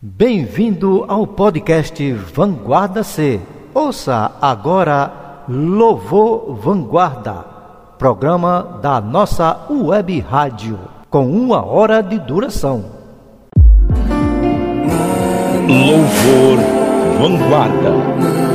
Bem-vindo ao podcast Vanguarda C. Ouça agora Louvor Vanguarda, programa da nossa web rádio, com uma hora de duração. Louvor Vanguarda.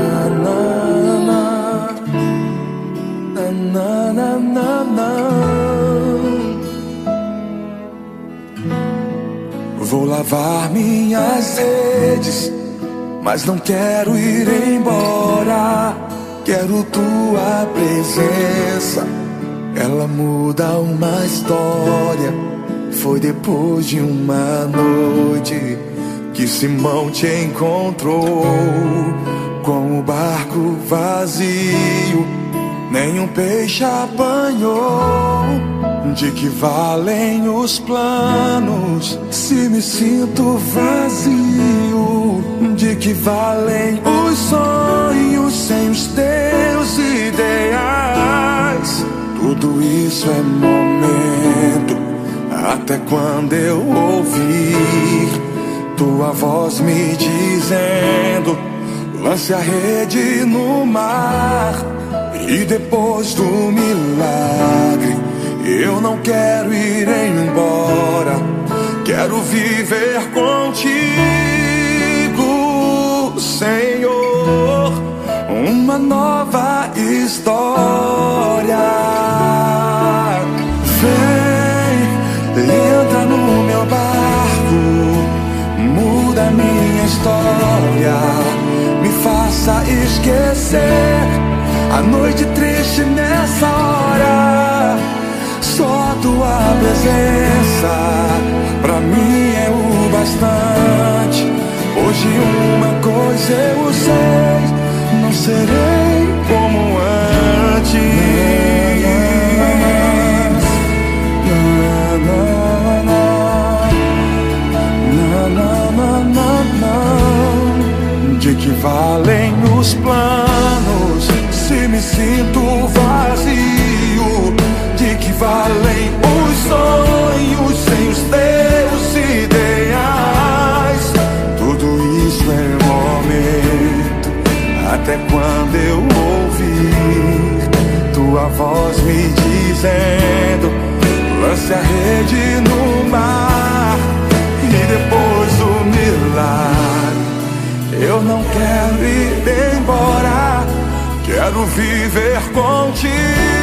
Vou lavar minhas redes, mas não quero ir embora. Quero tua presença, ela muda uma história. Foi depois de uma noite que Simão te encontrou com o barco vazio, nenhum peixe apanhou. De que valem os planos se me sinto vazio? De que valem os sonhos sem os teus ideais? Tudo isso é momento, até quando eu ouvir tua voz me dizendo: lance a rede no mar. E depois do milagre eu não quero ir embora, quero viver contigo, Senhor, uma nova história. Vem, entra no meu barco, muda minha história, me faça esquecer a noite triste nessa hora só tua presença pra mim é o bastante. Hoje uma coisa eu sei, não serei como antes. De que valem os planos se me sinto vazio? Valem os sonhos sem os teus ideais? Tudo isso é momento, até quando eu ouvir tua voz me dizendo: lance a rede no mar e depois o milagre. Eu não quero ir embora, quero viver contigo.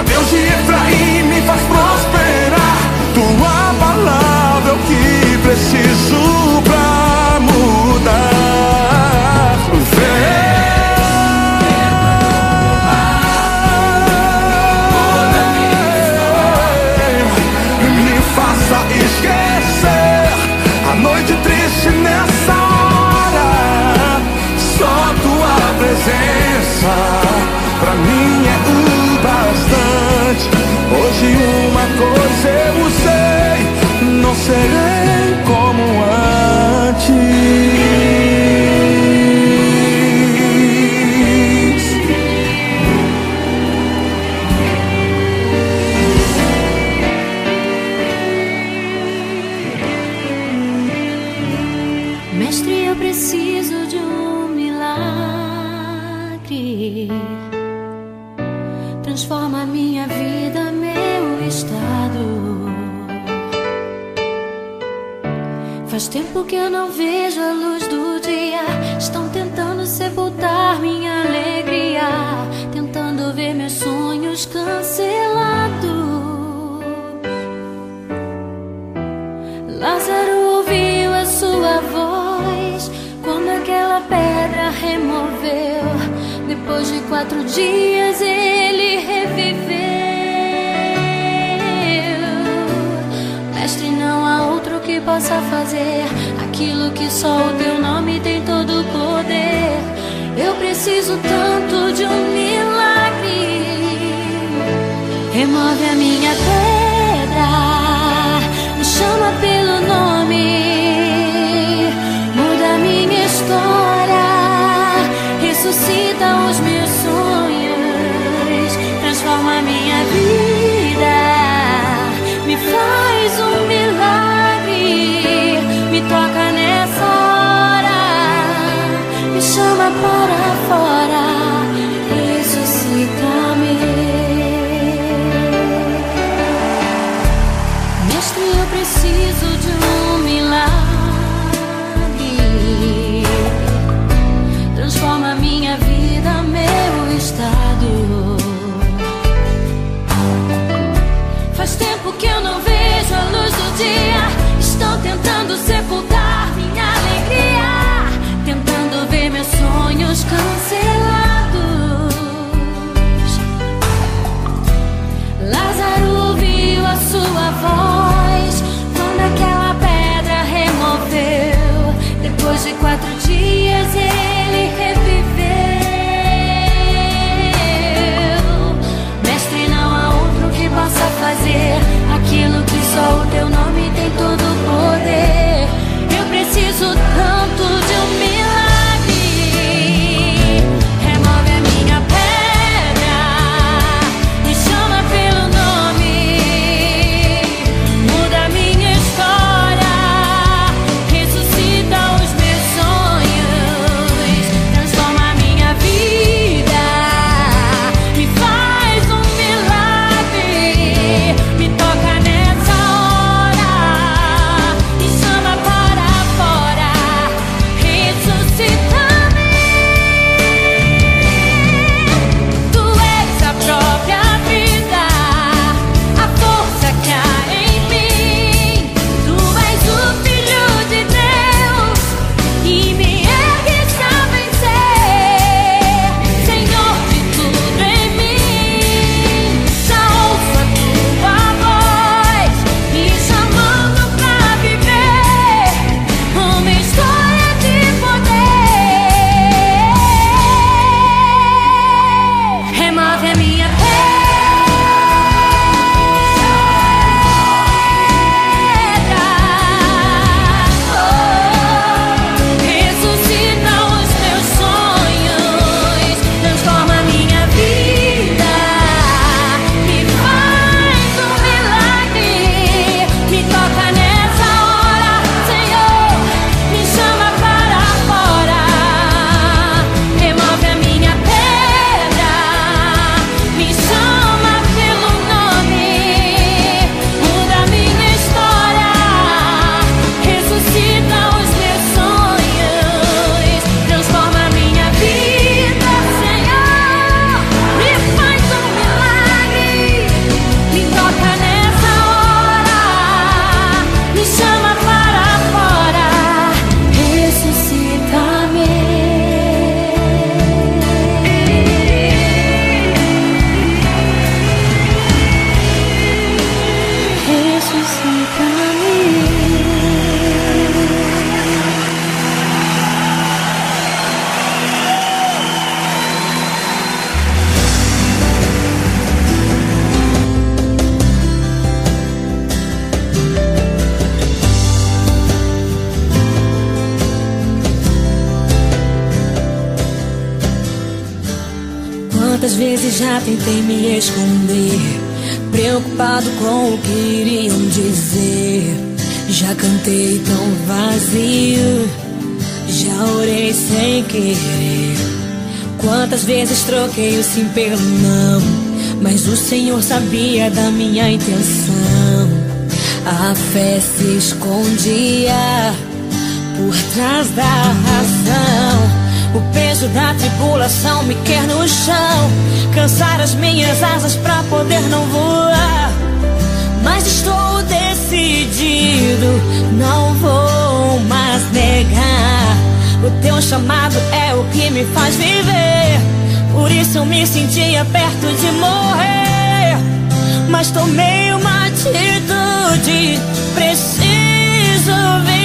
Ó Deus de troquei o sim pelo não, mas o Senhor sabia da minha intenção. A fé se escondia por trás da razão. O peso da tribulação me quer no chão. Cansar as minhas asas pra poder não voar. Mas estou decidido, não vou mais negar. O teu chamado é o que me faz viver. Por isso eu me sentia perto de morrer. Mas tomei uma atitude. Preciso viver.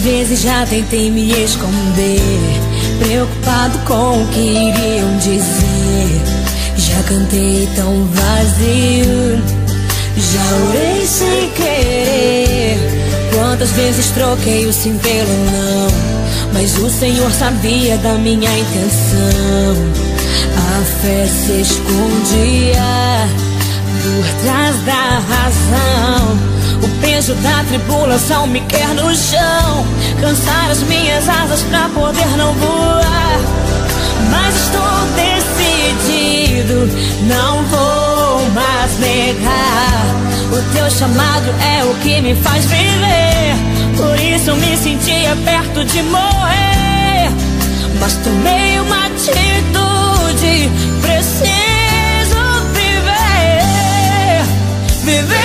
Quantas vezes já tentei me esconder, preocupado com o que iriam dizer. Já cantei tão vazio, já orei sem querer. Quantas vezes troquei o sim pelo não, mas o Senhor sabia da minha intenção. A fé se escondia por trás da razão. O peso da tribulação me quer no chão. Cansar as minhas asas pra poder não voar. Mas estou decidido, não vou mais negar. O teu chamado é o que me faz viver. Por isso me sentia perto de morrer. Mas tomei uma atitude. Preciso viver. Viver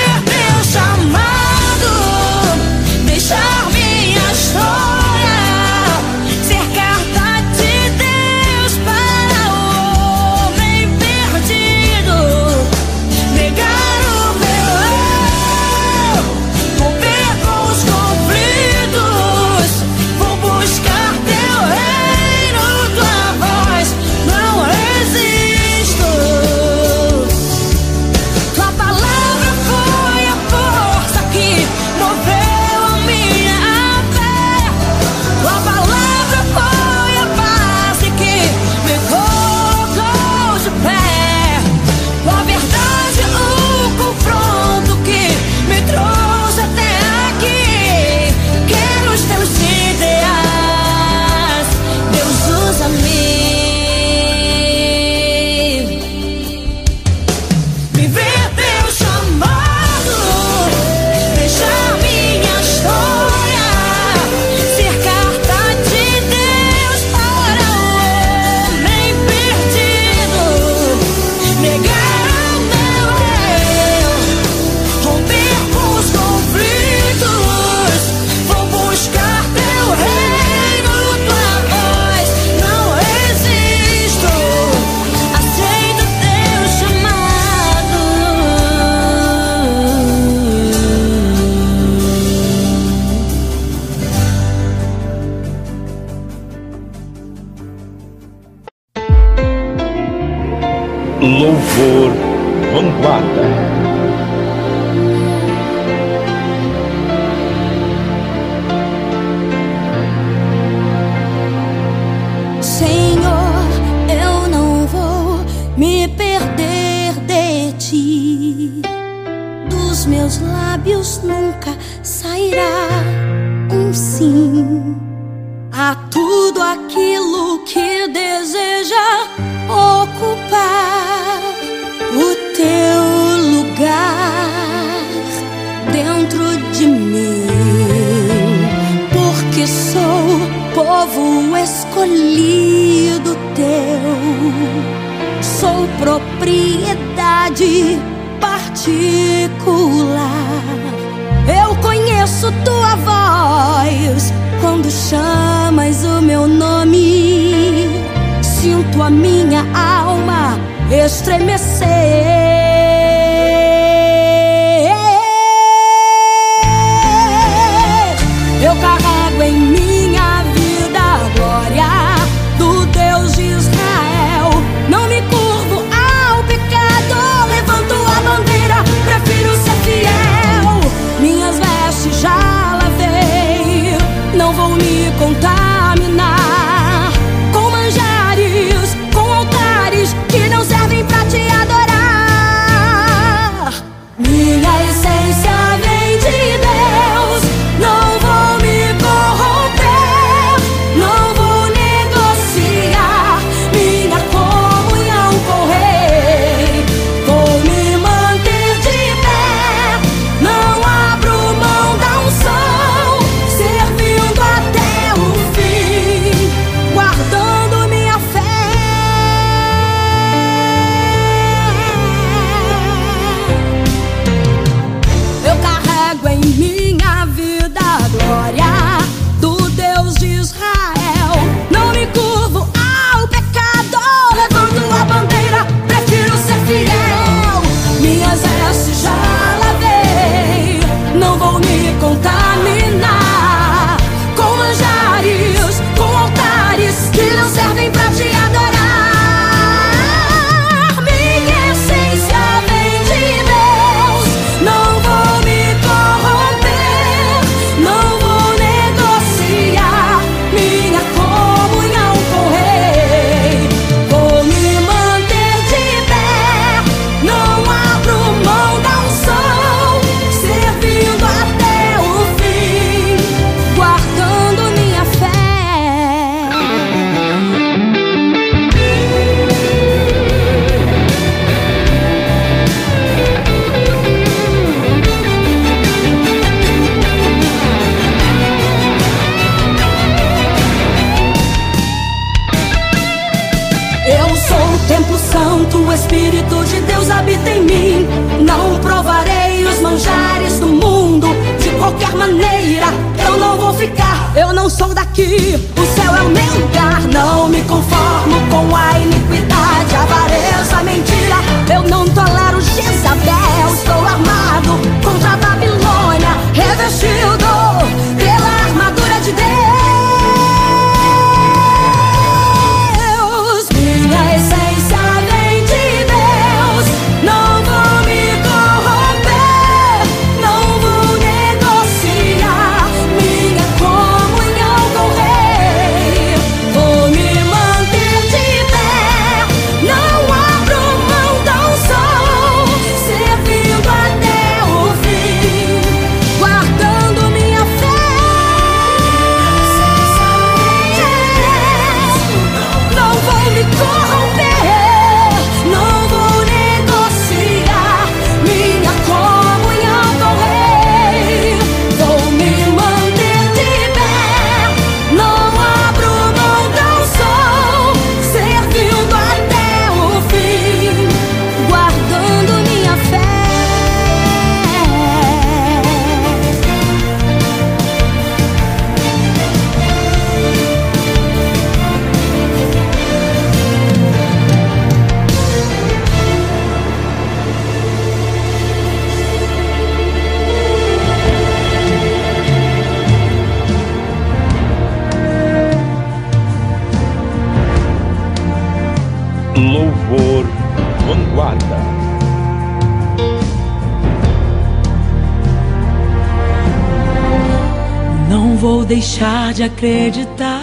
de acreditar.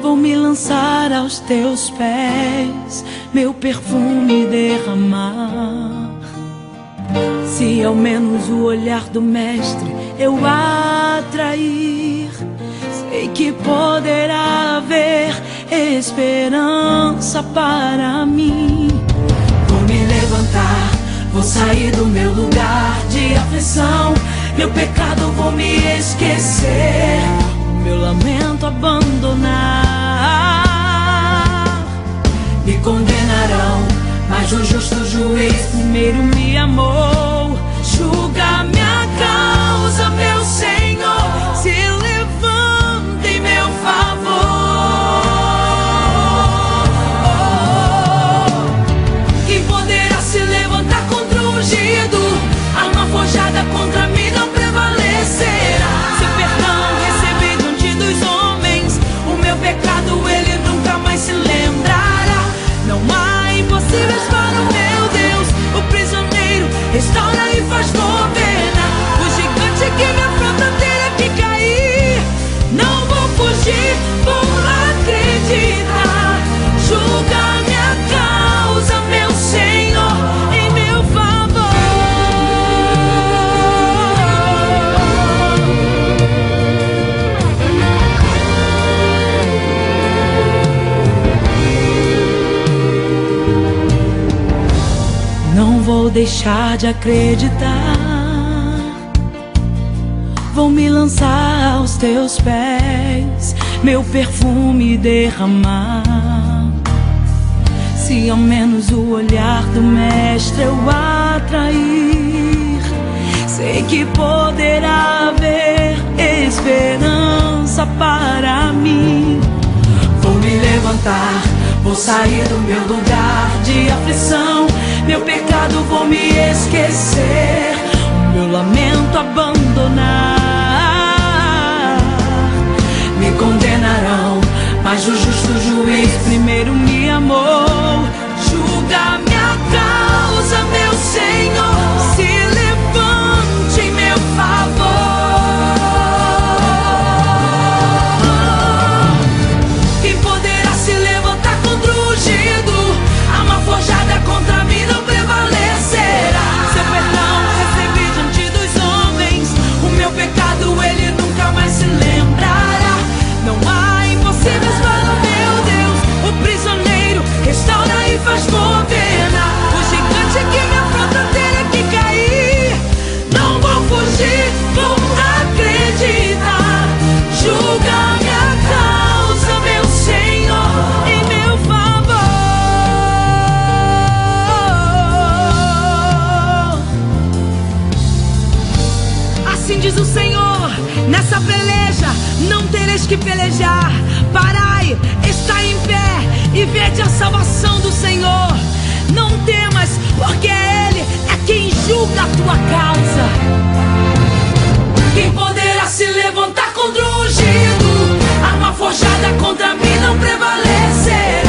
Vou me lançar aos teus pés, meu perfume derramar. Se ao menos o olhar do Mestre eu atrair, sei que poderá haver esperança para mim. Vou me levantar, vou sair do meu lugar de aflição meu pecado vou me esquecer, meu lamento abandonar. Me condenarão, mas o justo juiz primeiro me amou. Julga minha causa, meu deixar de acreditar. Vou me lançar aos teus pés, meu perfume derramar. Se ao menos o olhar do Mestre eu atrair, sei que poderá haver esperança para mim. Vou me levantar, vou sair do meu lugar de aflição. Meu pecado vou me esquecer, o meu lamento abandonar. Me condenarão, mas o justo juiz primeiro me amou. Julga minha causa, meu Senhor, diz o Senhor: nessa peleja não tereis que pelejar. Parai, está em pé e vede a salvação do Senhor. Não temas, porque é Ele é quem julga a tua causa. Quem poderá se levantar contra o ungido? Arma forjada contra mim não prevalecerá.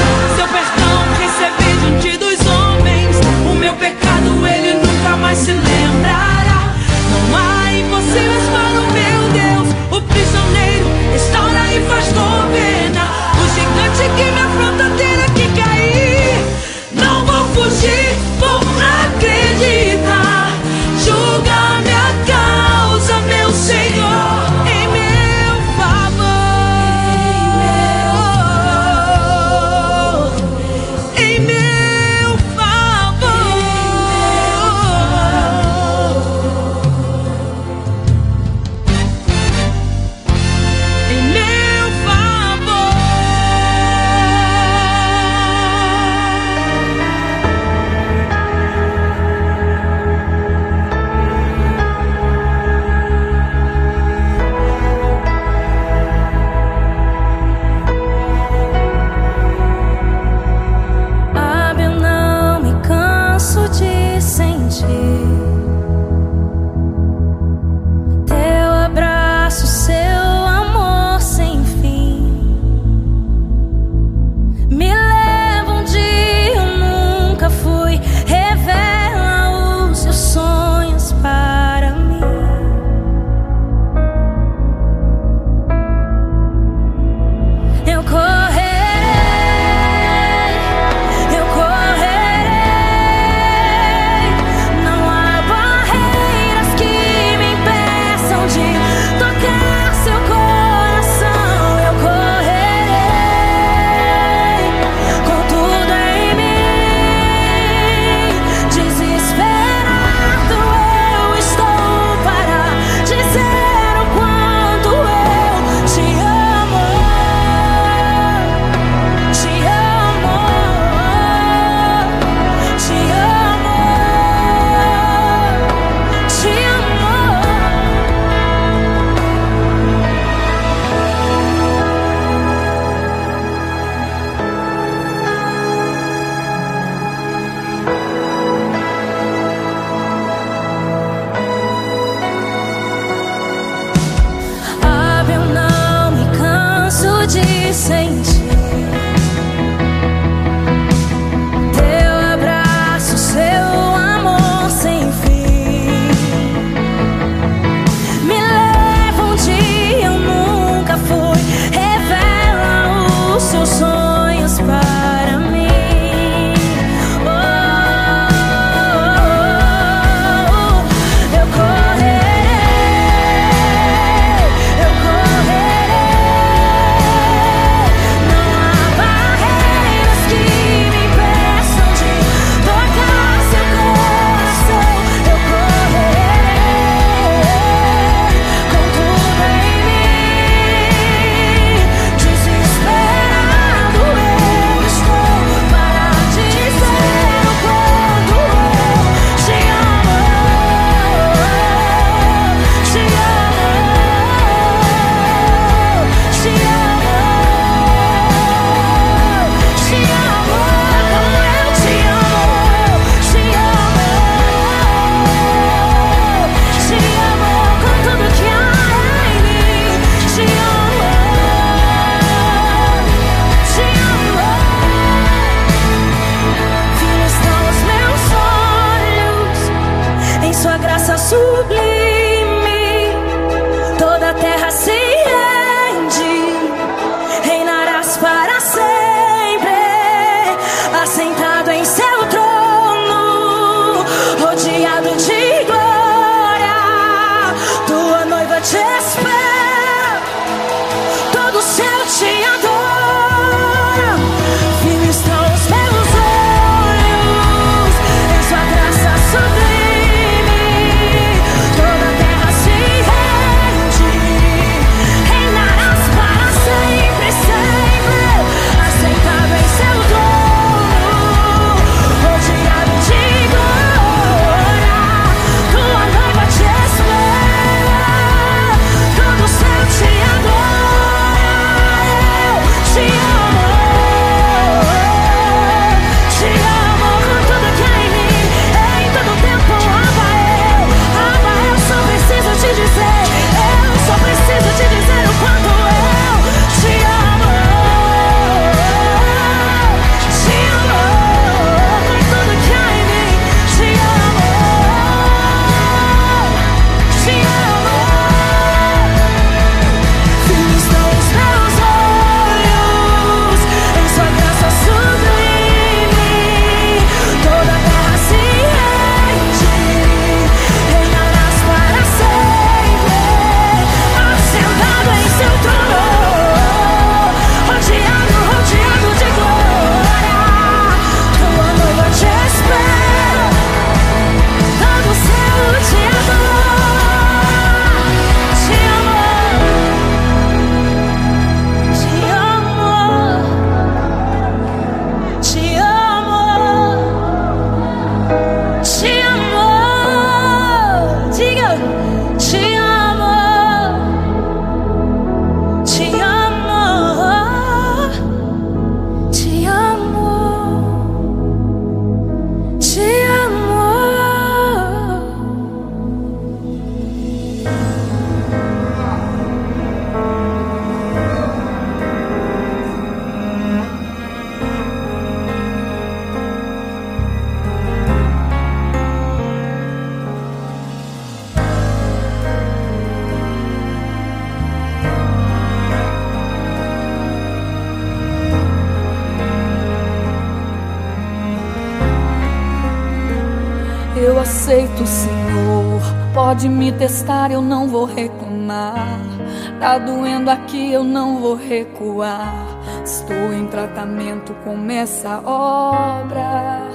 Recuar. Estou em tratamento com essa obra.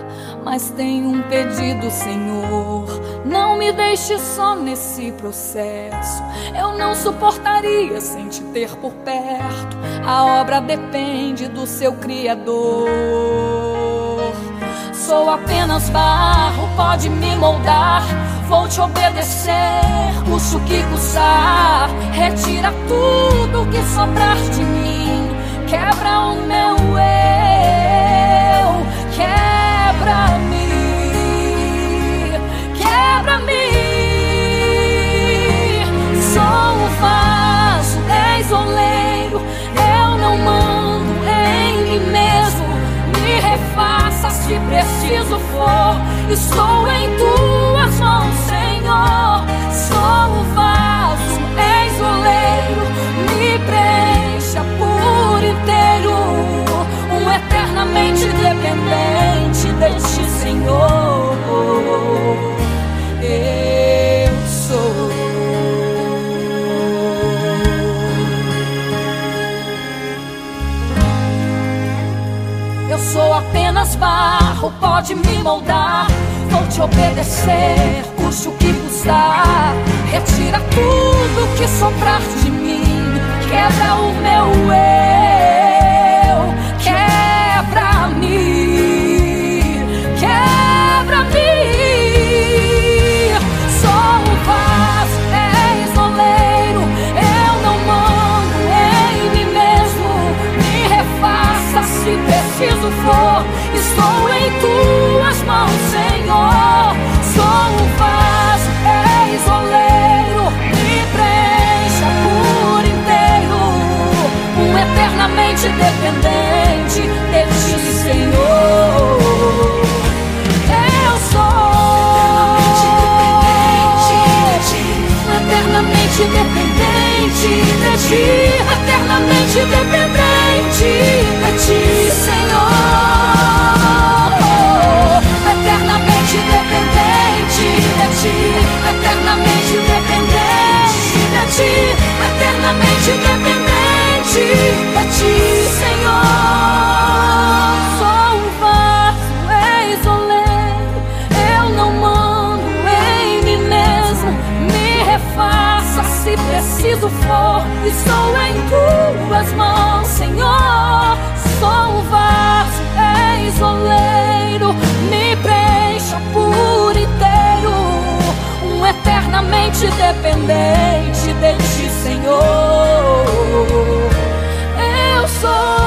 Mas tenho um pedido, Senhor. Não me deixe só nesse processo. Eu não suportaria sem te ter por perto. A obra depende do seu Criador. Sou apenas barro, pode me moldar. Vou te obedecer, custe o que custar. Retira tudo que sobrar de mim. Preciso for. Estou em tuas mãos, Senhor. Sou o eternamente dependente de ti, Senhor. Eu sou. Eu sou apenas barro, pode me moldar. Vou te obedecer, custe o que custar. Retira tudo que sobrar de mim. Quebra o meu eu, dependente de ti, eternamente dependente de ti, Senhor. Eternamente dependente de ti, eternamente dependente de ti, eternamente dependente preciso for. Estou em tuas mãos, Senhor. Sou o vaso, és oleiro. Me preencha por inteiro. Um eternamente dependente de ti, Senhor. Eu sou.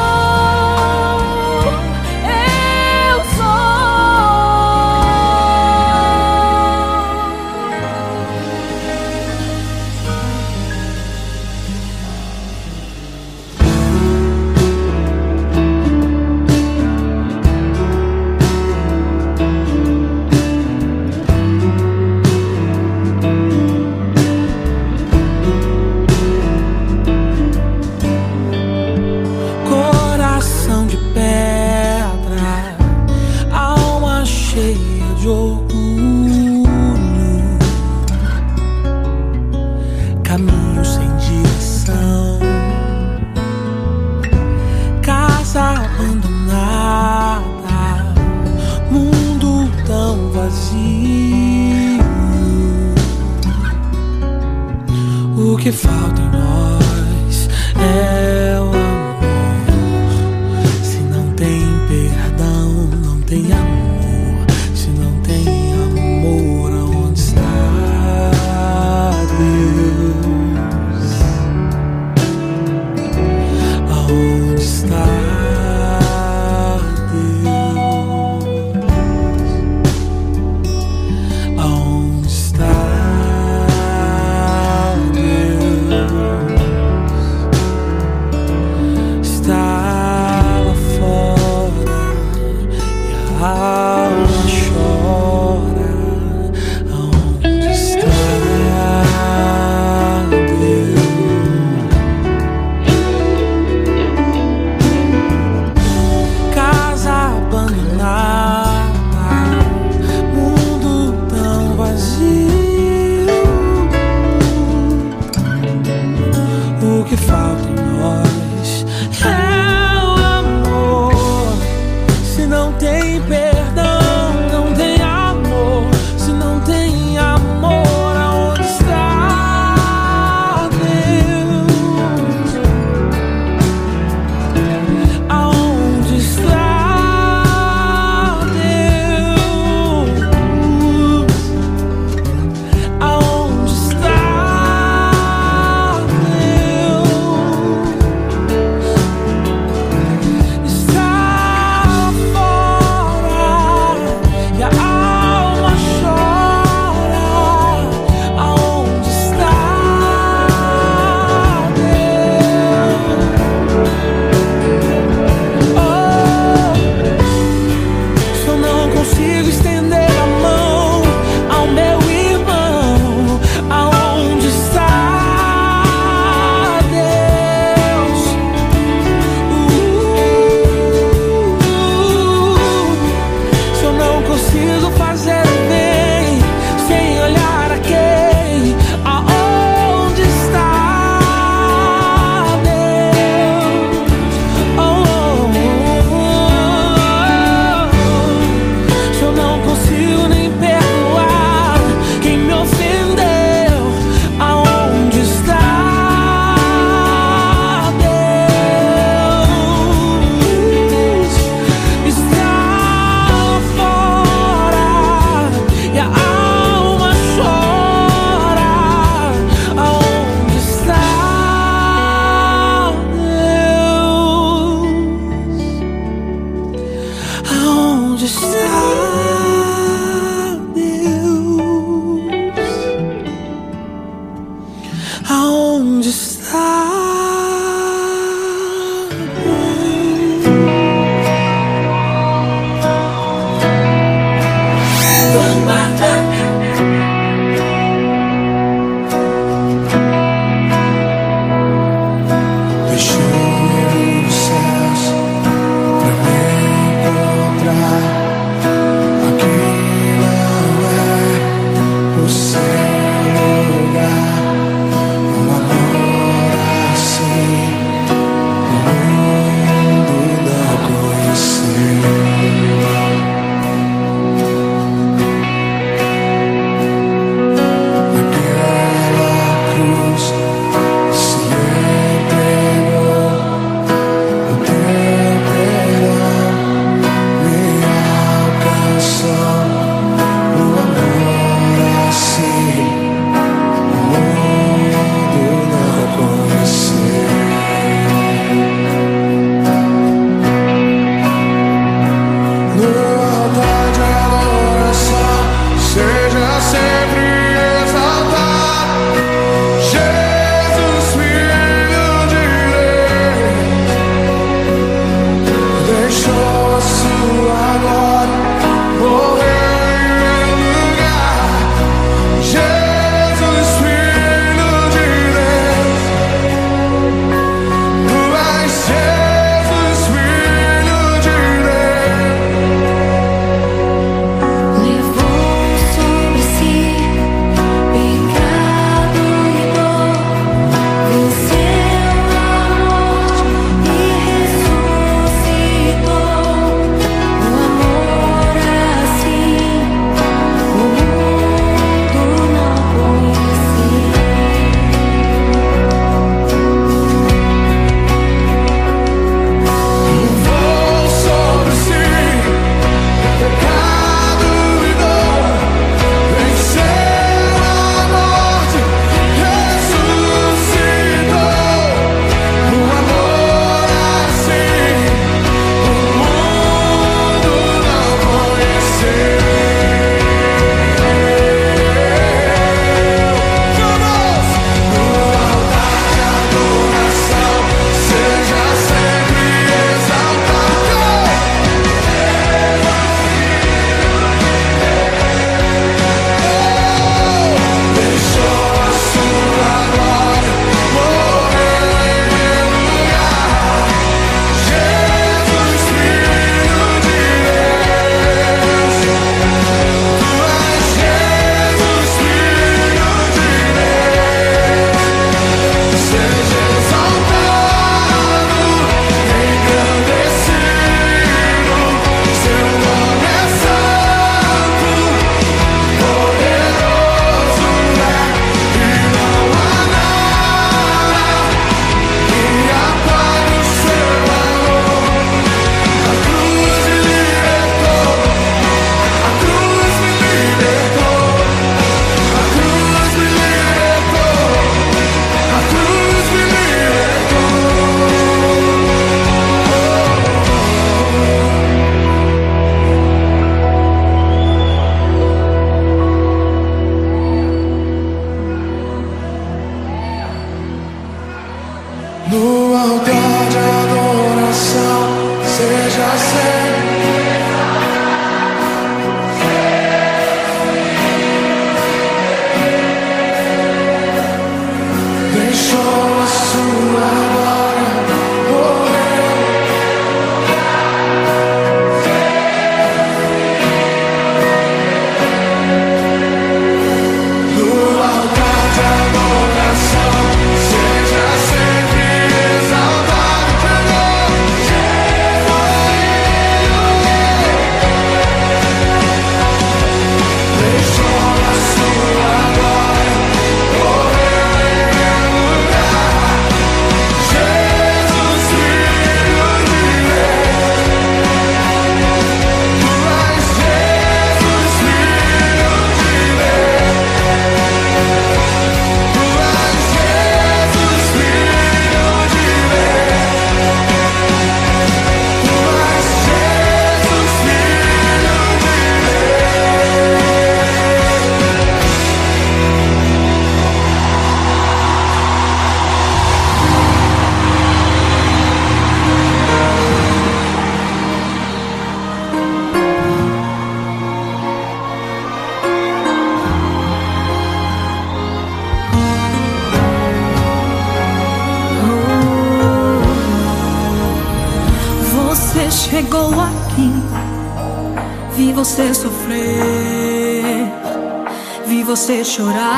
chorar.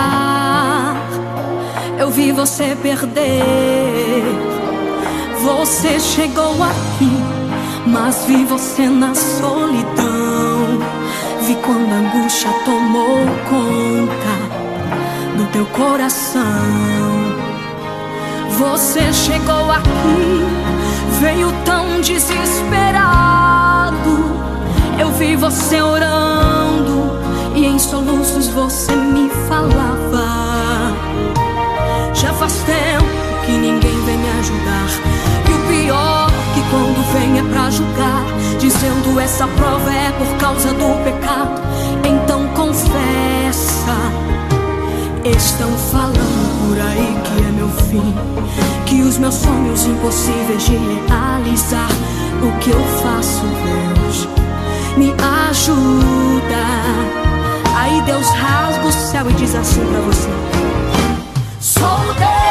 ajuda. Aí Deus rasga o céu e diz assim pra você: Sou Deus.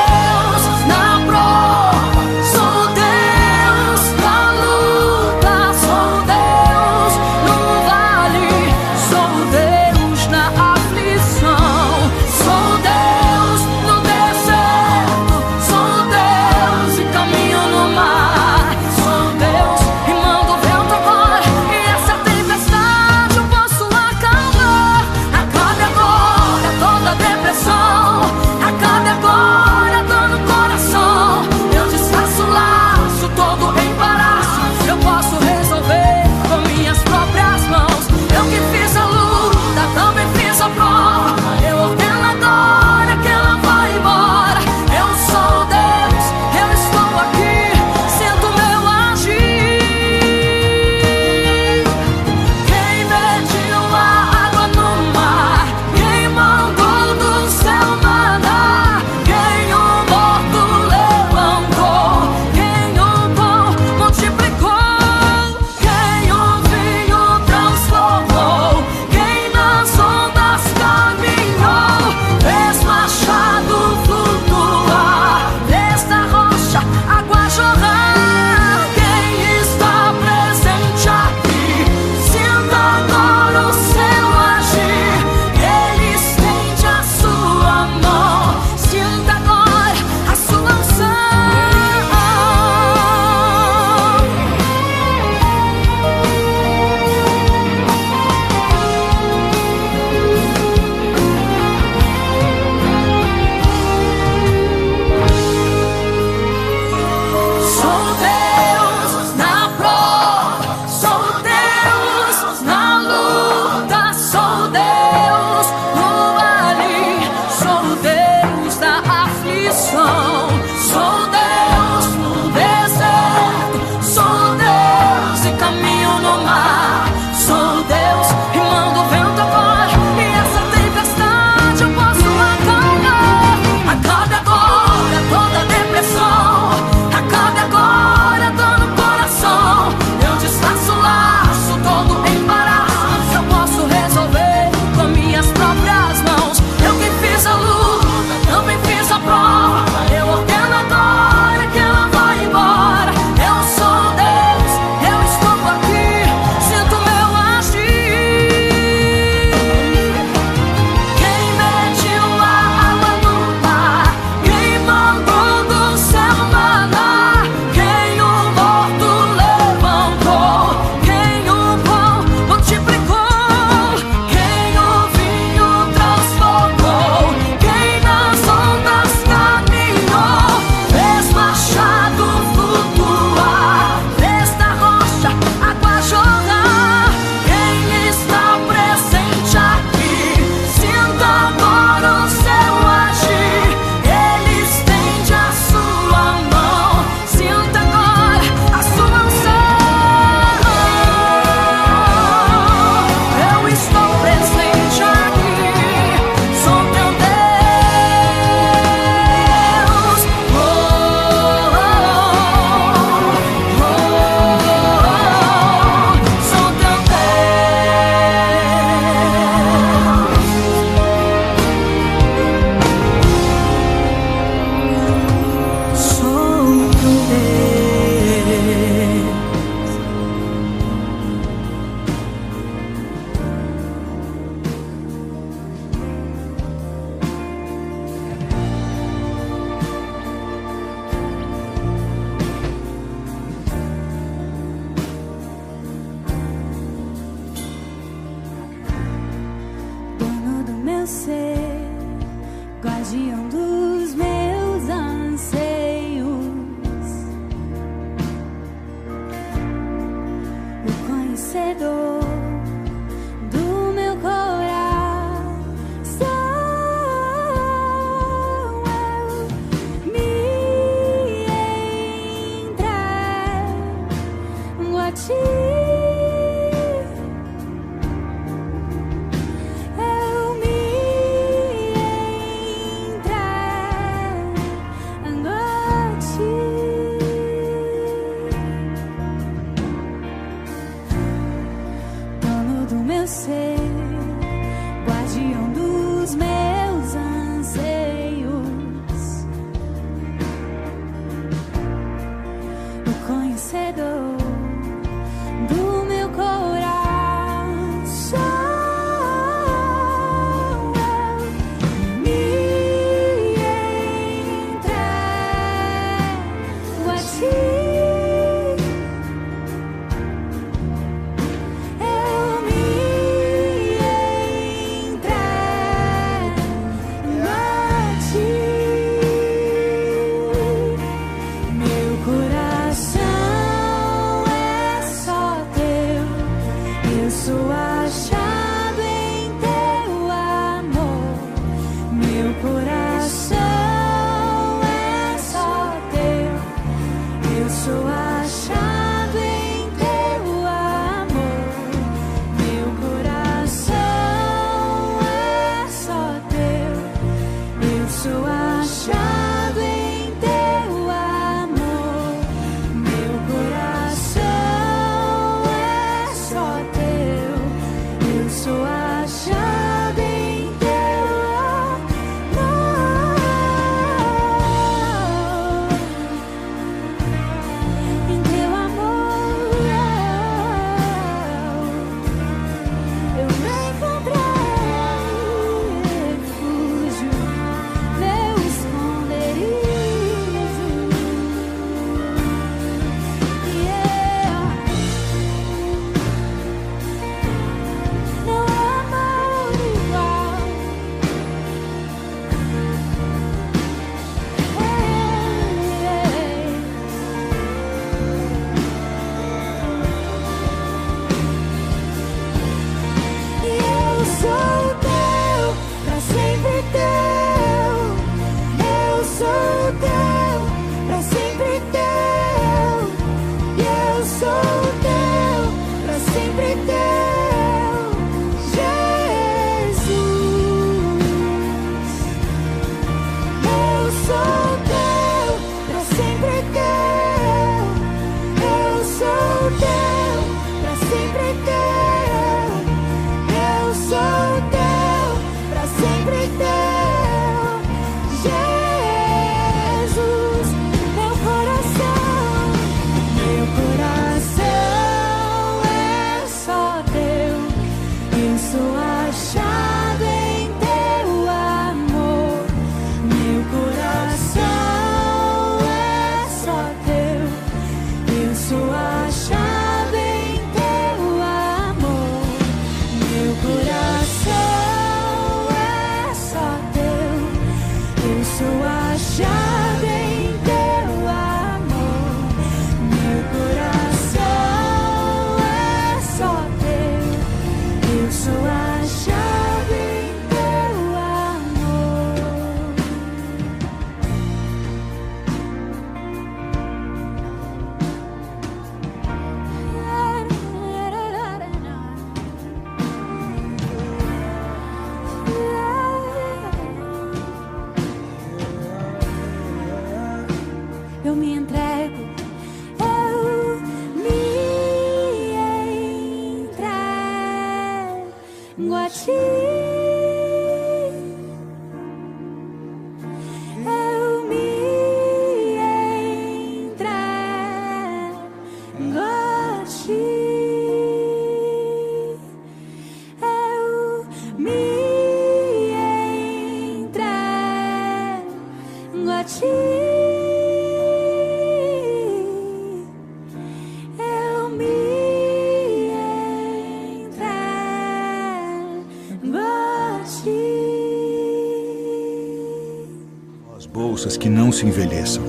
Se envelheçam,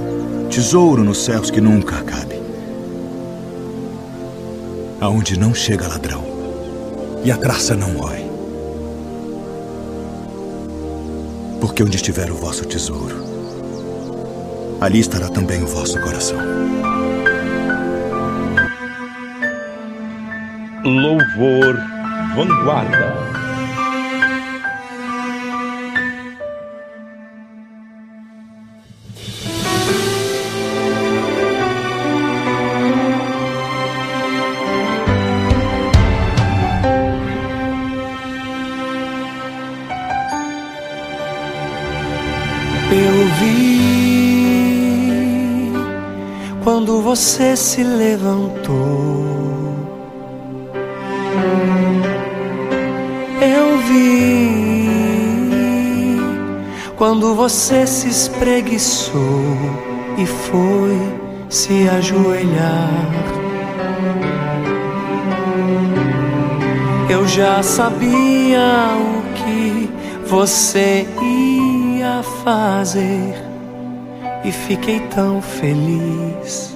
tesouro nos céus que nunca acabe. Aonde não chega ladrão e a traça não rói. Porque onde estiver o vosso tesouro, ali estará também o vosso coração. Louvor Vanguarda. Você se levantou. Eu vi quando você se espreguiçou e foi se ajoelhar. Eu já sabia o que você ia fazer e fiquei tão feliz.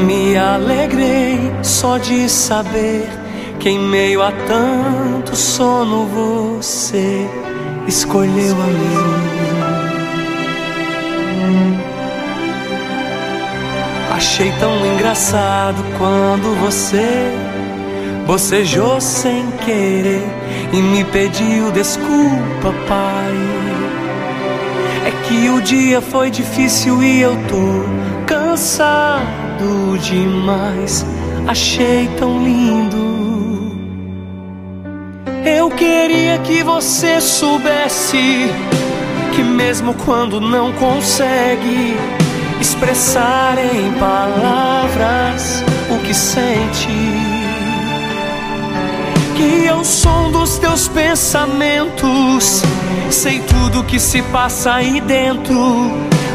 Me alegrei só de saber que em meio a tanto sono você escolheu a mim. Achei tão engraçado quando você bocejou sem querer e me pediu desculpa, pai. É que o dia foi difícil e eu tô cansado demais. Achei tão lindo. Eu queria que você soubesse que, mesmo quando não consegue expressar em palavras o que sente, que eu som dos teus pensamentos, sei tudo que se passa aí dentro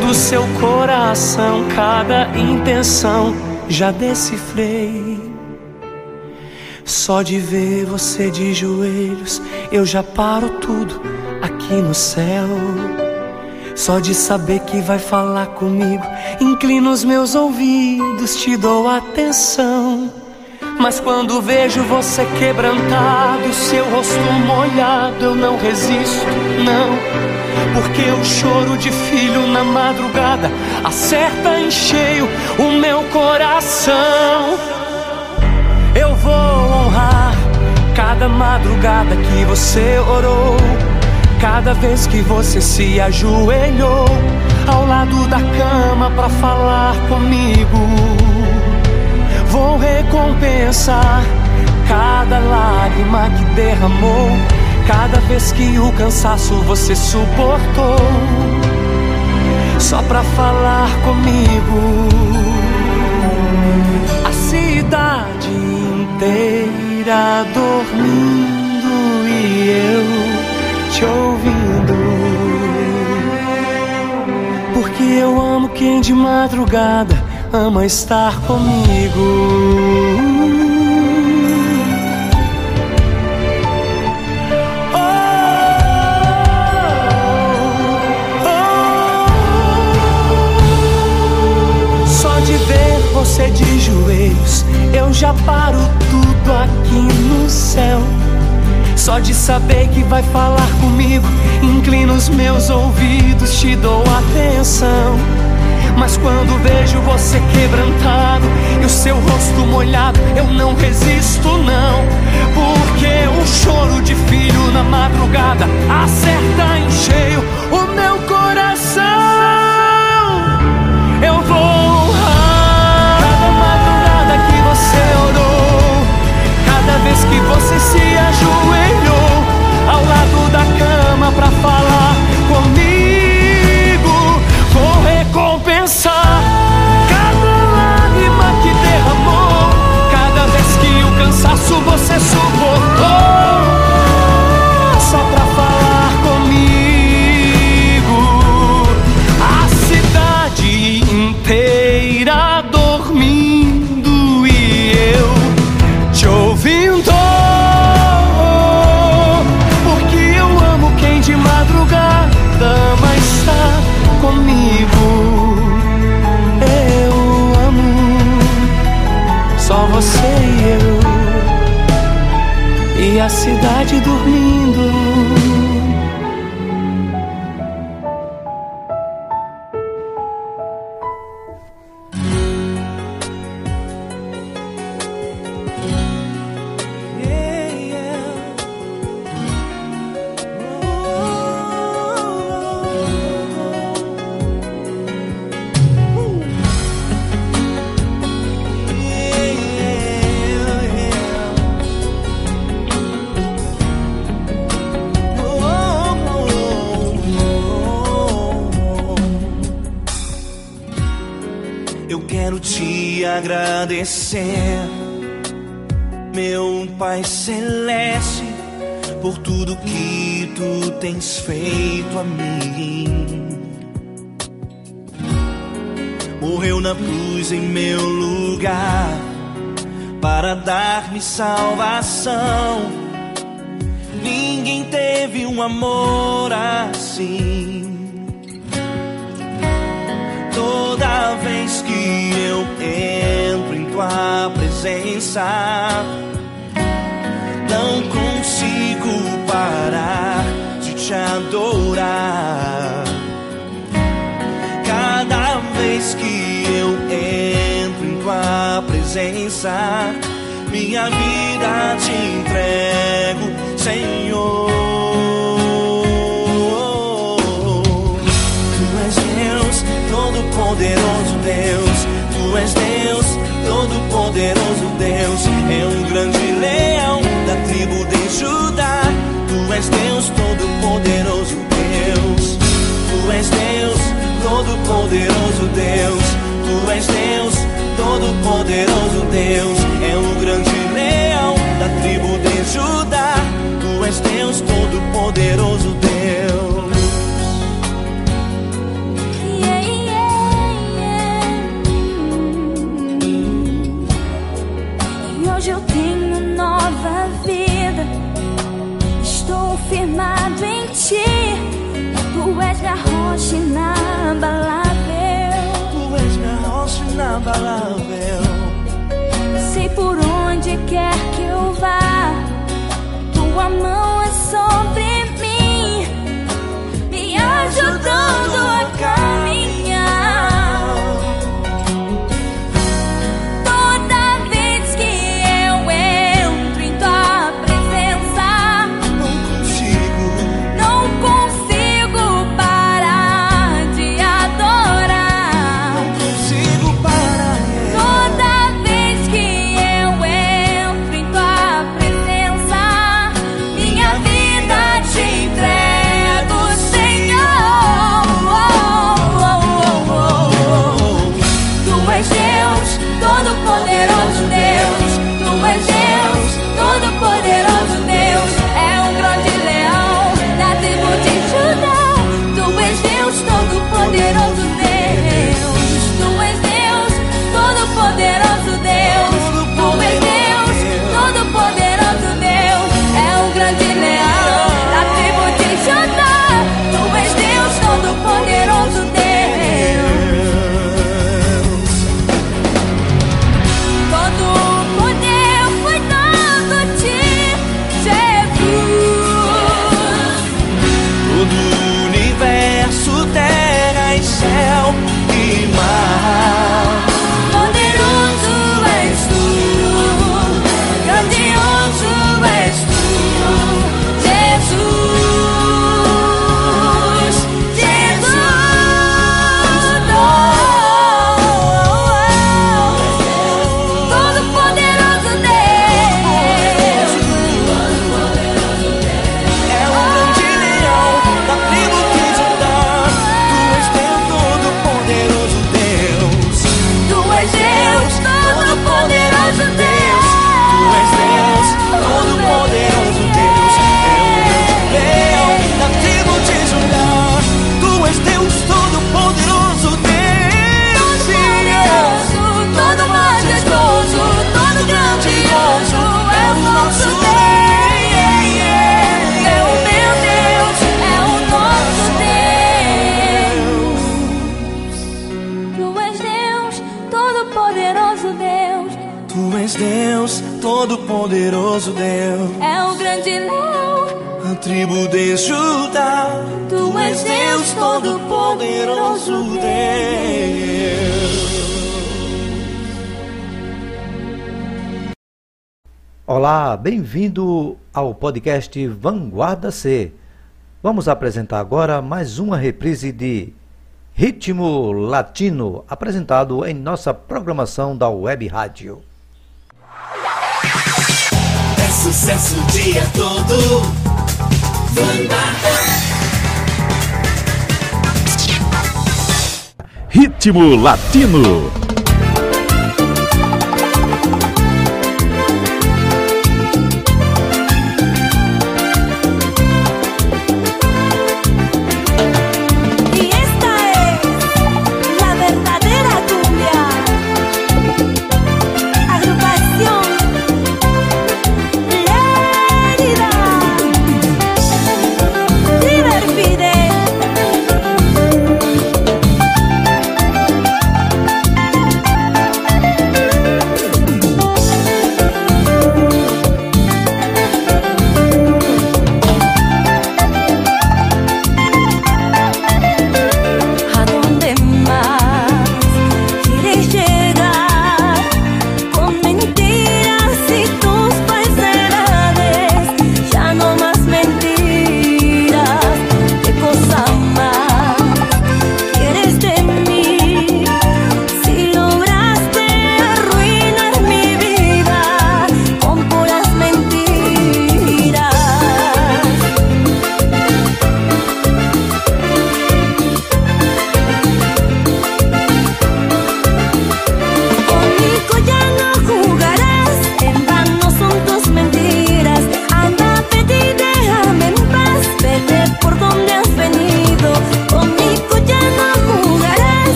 do seu coração, cada intenção já decifrei. Só de ver você de joelhos, eu já paro tudo aqui no céu. Só de saber que vai falar comigo, inclino os meus ouvidos, te dou atenção. Mas quando vejo você quebrantado, seu rosto molhado, eu não resisto, não. Porque o choro de filho na madrugada acerta em cheio o meu coração. Eu vou honrar cada madrugada que você orou. Cada vez que você se ajoelhou ao lado da cama para falar comigo, vou recompensar cada lágrima que derramou, cada vez que o cansaço você suportou, só para falar comigo. A cidade inteira dormindo e eu te ouvindo. Porque eu amo quem de madrugada ama estar comigo. Oh, Só de ver você de joelhos, eu já paro tudo aqui no céu. Só de saber que vai falar comigo, inclino os meus ouvidos, te dou atenção. Mas quando vejo você quebrantado e o seu rosto molhado, eu não resisto, não. Porque o choro de filho na madrugada acerta em cheio o meu coração. Eu vou honrar cada madrugada que você orou, cada vez que você se ajoelhou ao lado da cama pra falar você suportou só pra falar comigo. A cidade inteira dormindo e eu te ouvindo. Porque eu amo quem de madrugada mais está comigo. Eu amo só você a cidade dormindo. Meu Pai Celeste, por tudo que tu tens feito a mim. Morreu na cruz em meu lugar para dar-me salvação. Ninguém teve um amor assim. Toda vez que eu entro tua presença, não consigo parar de te adorar. Cada vez que eu entro em tua presença, minha vida te entrego, Senhor. Todo-poderoso Deus. É um grande leão da tribo de Judá. Tu és Deus, todo-poderoso Deus. Tu és Deus, todo-poderoso Deus. Tu és Deus, todo-poderoso Deus. É um grande leão da tribo de Judá. Tu és Deus, todo-poderoso Deus. Inabalável. Sei por onde quer que eu vá. Tua mão é sobre todo-poderoso Deus. É o grande leão. A tribo de Judá. Tu és Deus, todo-poderoso Deus. Olá, bem-vindo ao podcast Vanguarda C. Vamos apresentar agora mais uma reprise de Ritmo Latino, apresentado em nossa programação da Web Rádio. Sucesso o dia todo. Vanguarda. Ritmo Latino.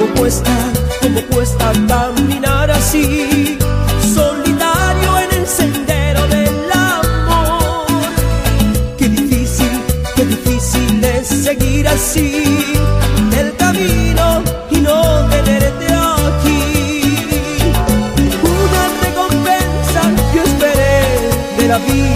cómo cuesta, cómo cuesta caminar así, solitario en el sendero del amor. Qué difícil, qué difícil es seguir así el camino y no tenerte aquí. Una recompensa yo esperé de la vida.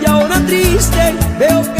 y ahora triste veo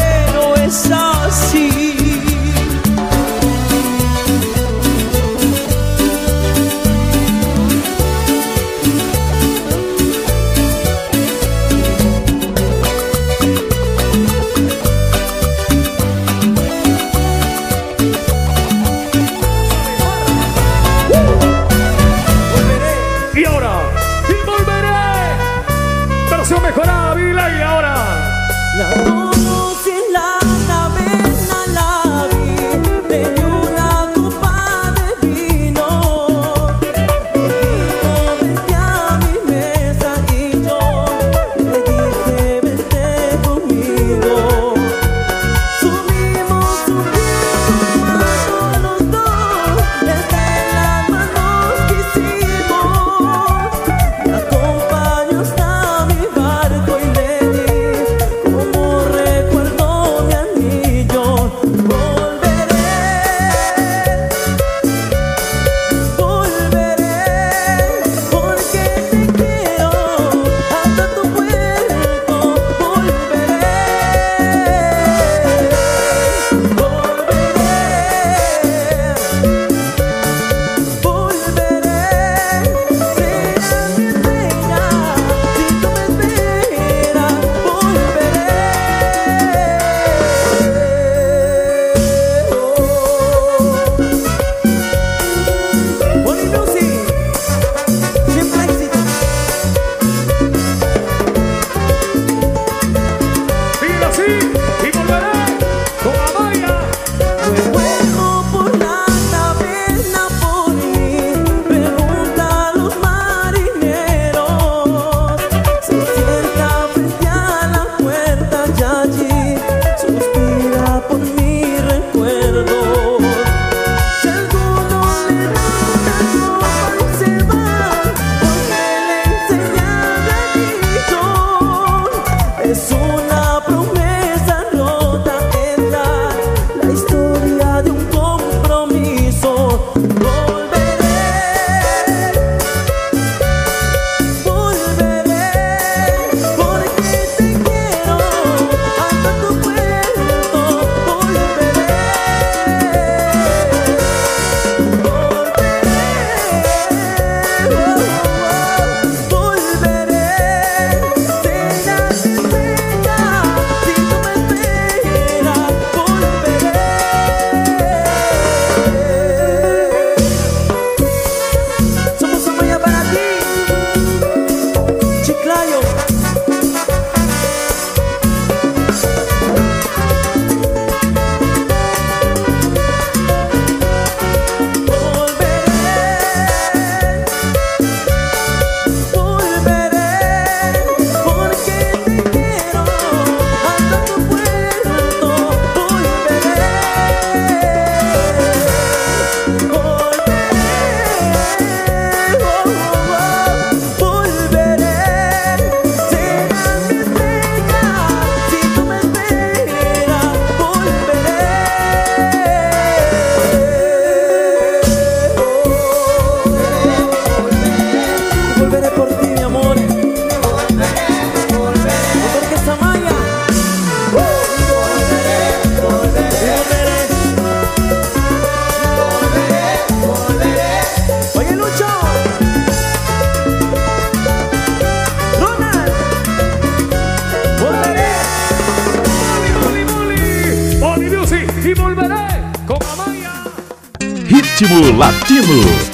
Latino.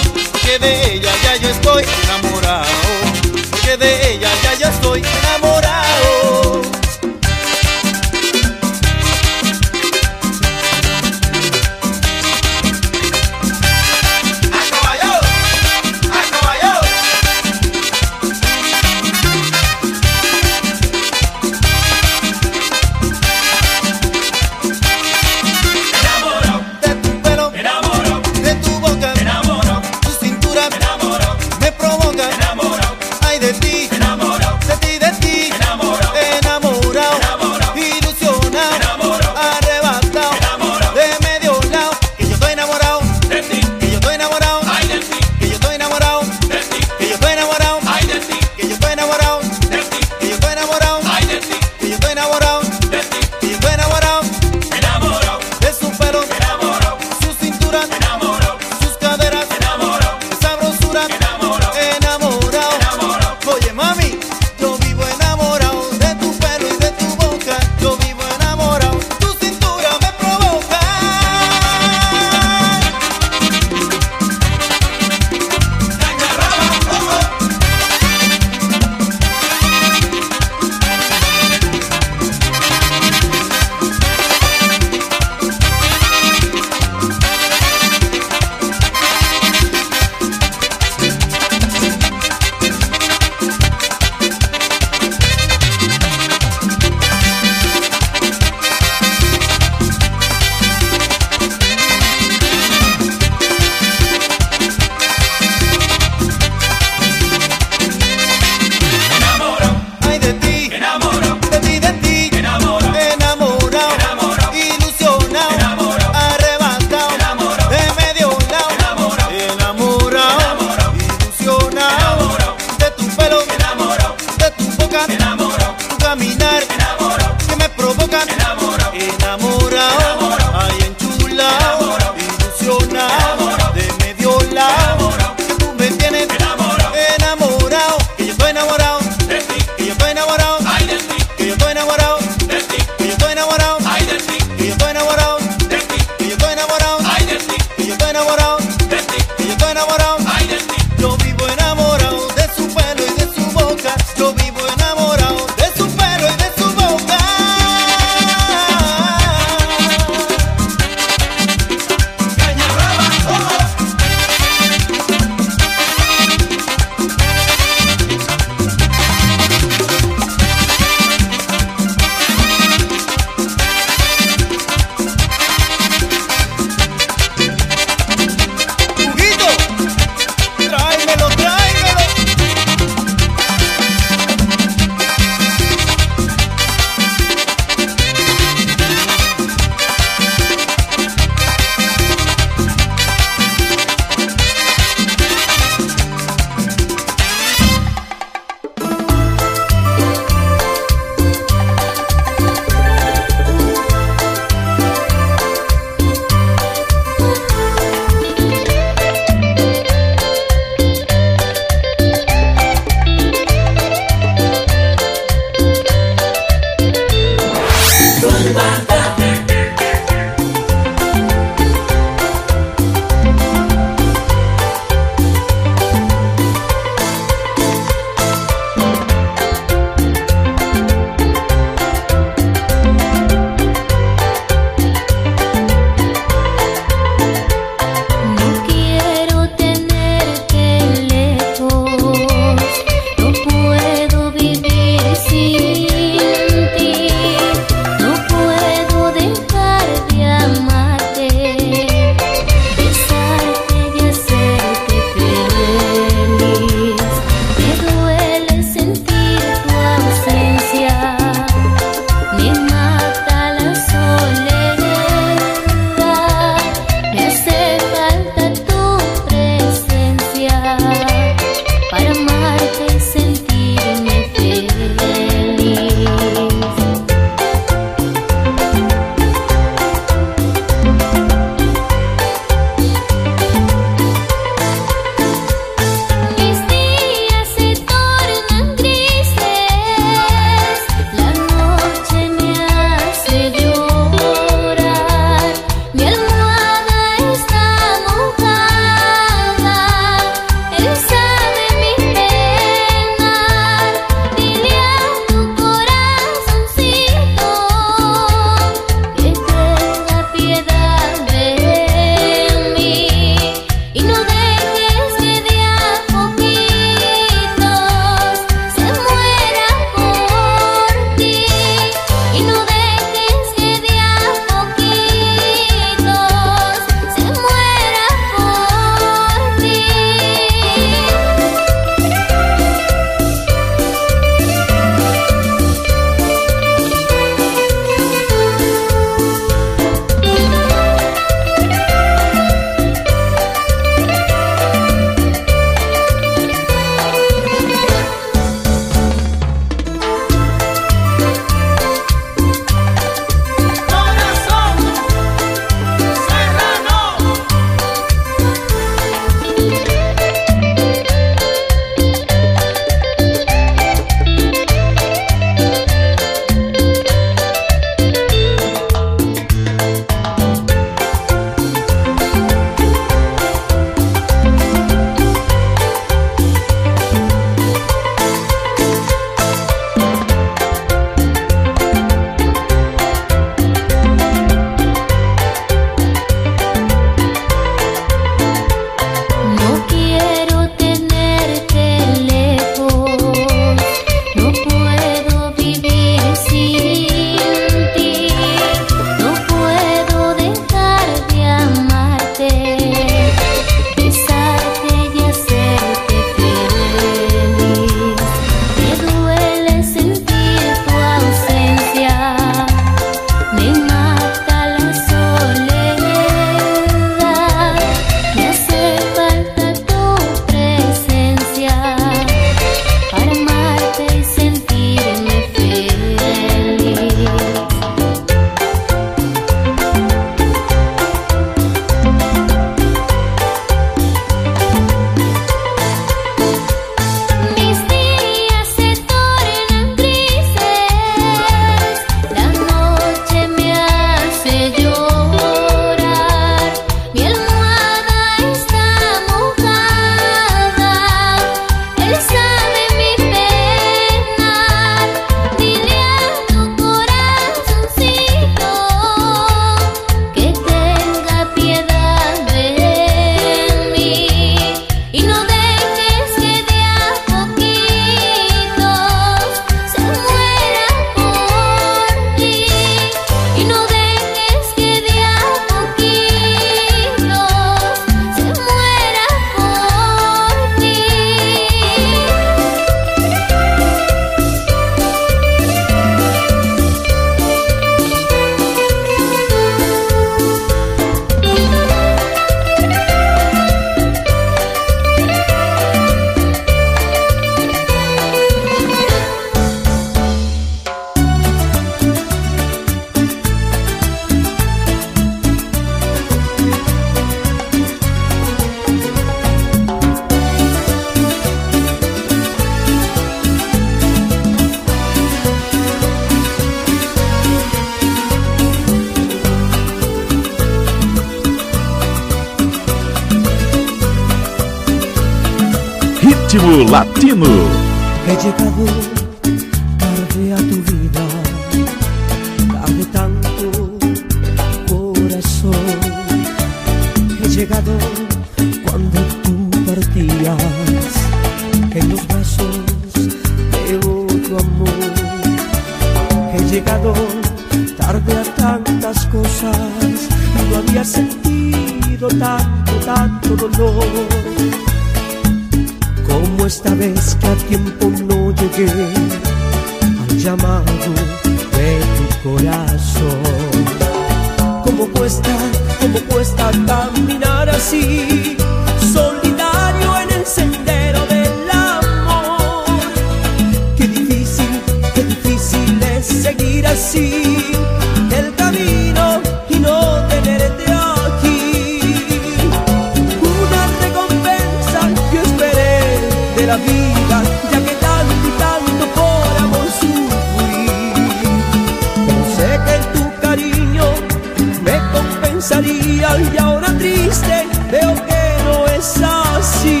pensaría y ahora triste veo que no es así.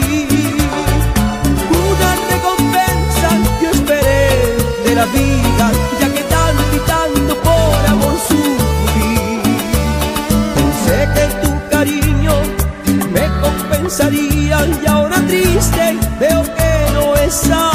Una recompensa yo esperé de la vida, ya que tanto y tanto por amor sufrí. Pensé que tu cariño me compensaría y ahora triste veo que no es así.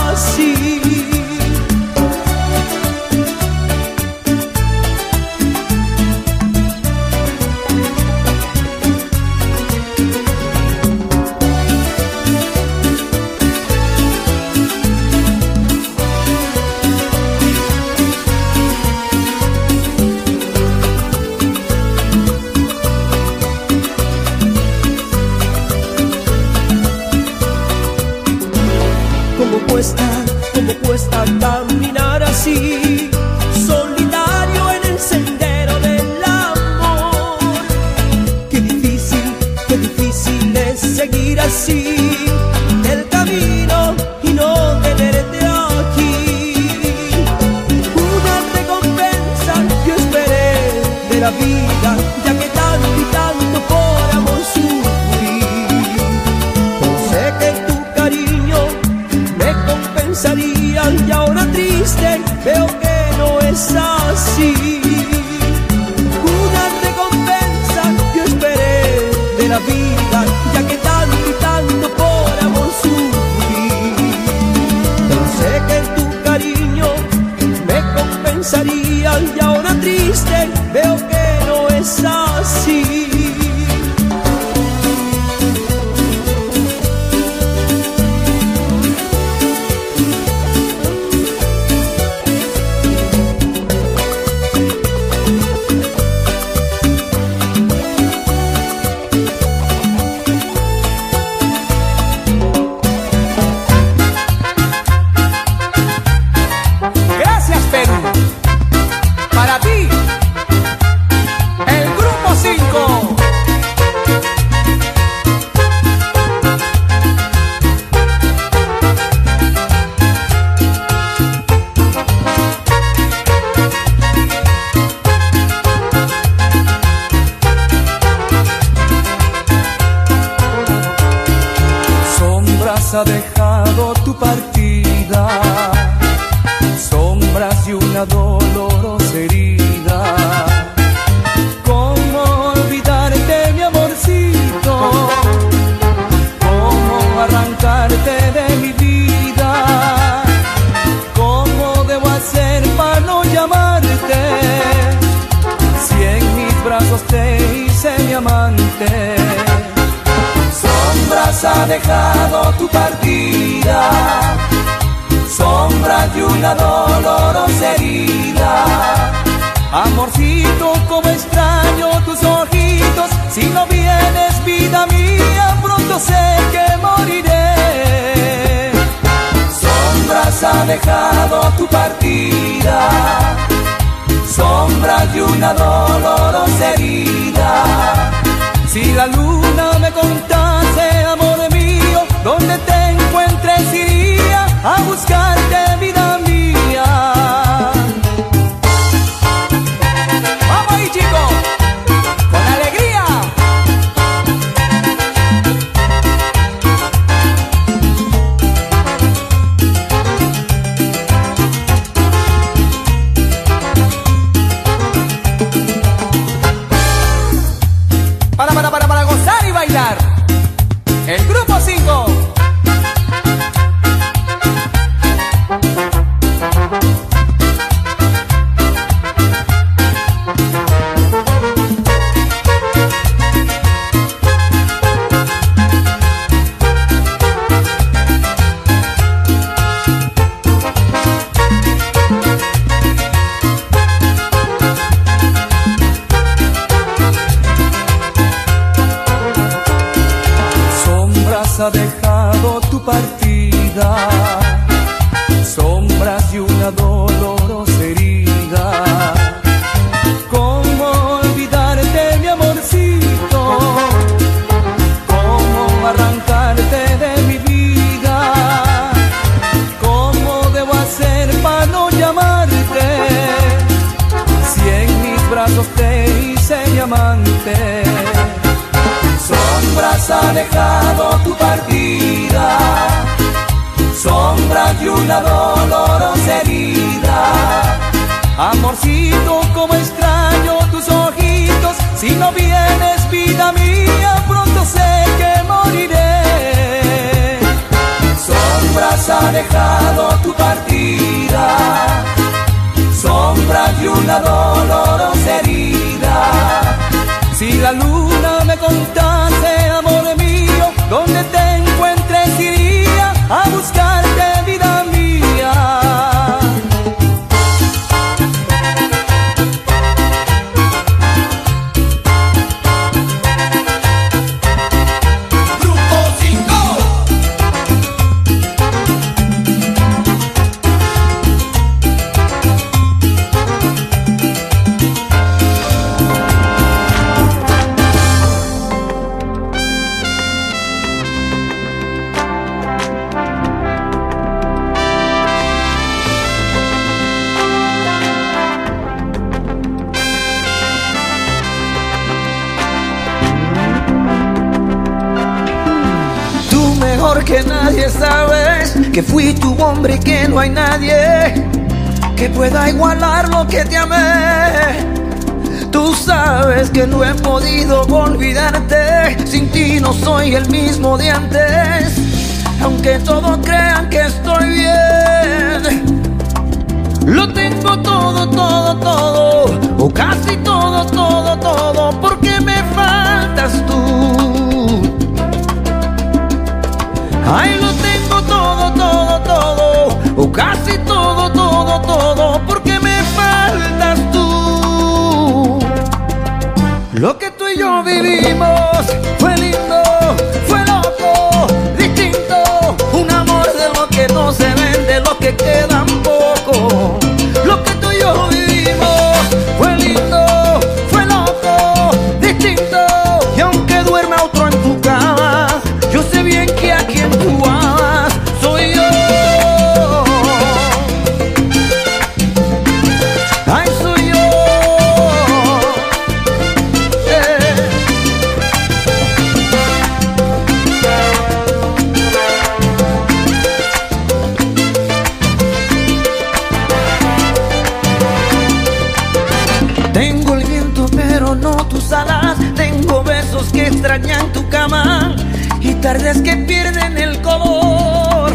tus. Tengo besos que extrañan tu cama y tardes que pierden el color.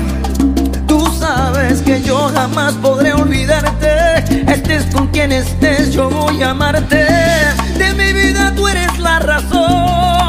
Tú sabes que yo jamás podré olvidarte. Estés con quien estés, yo voy a amarte. De mi vida tú eres la razón.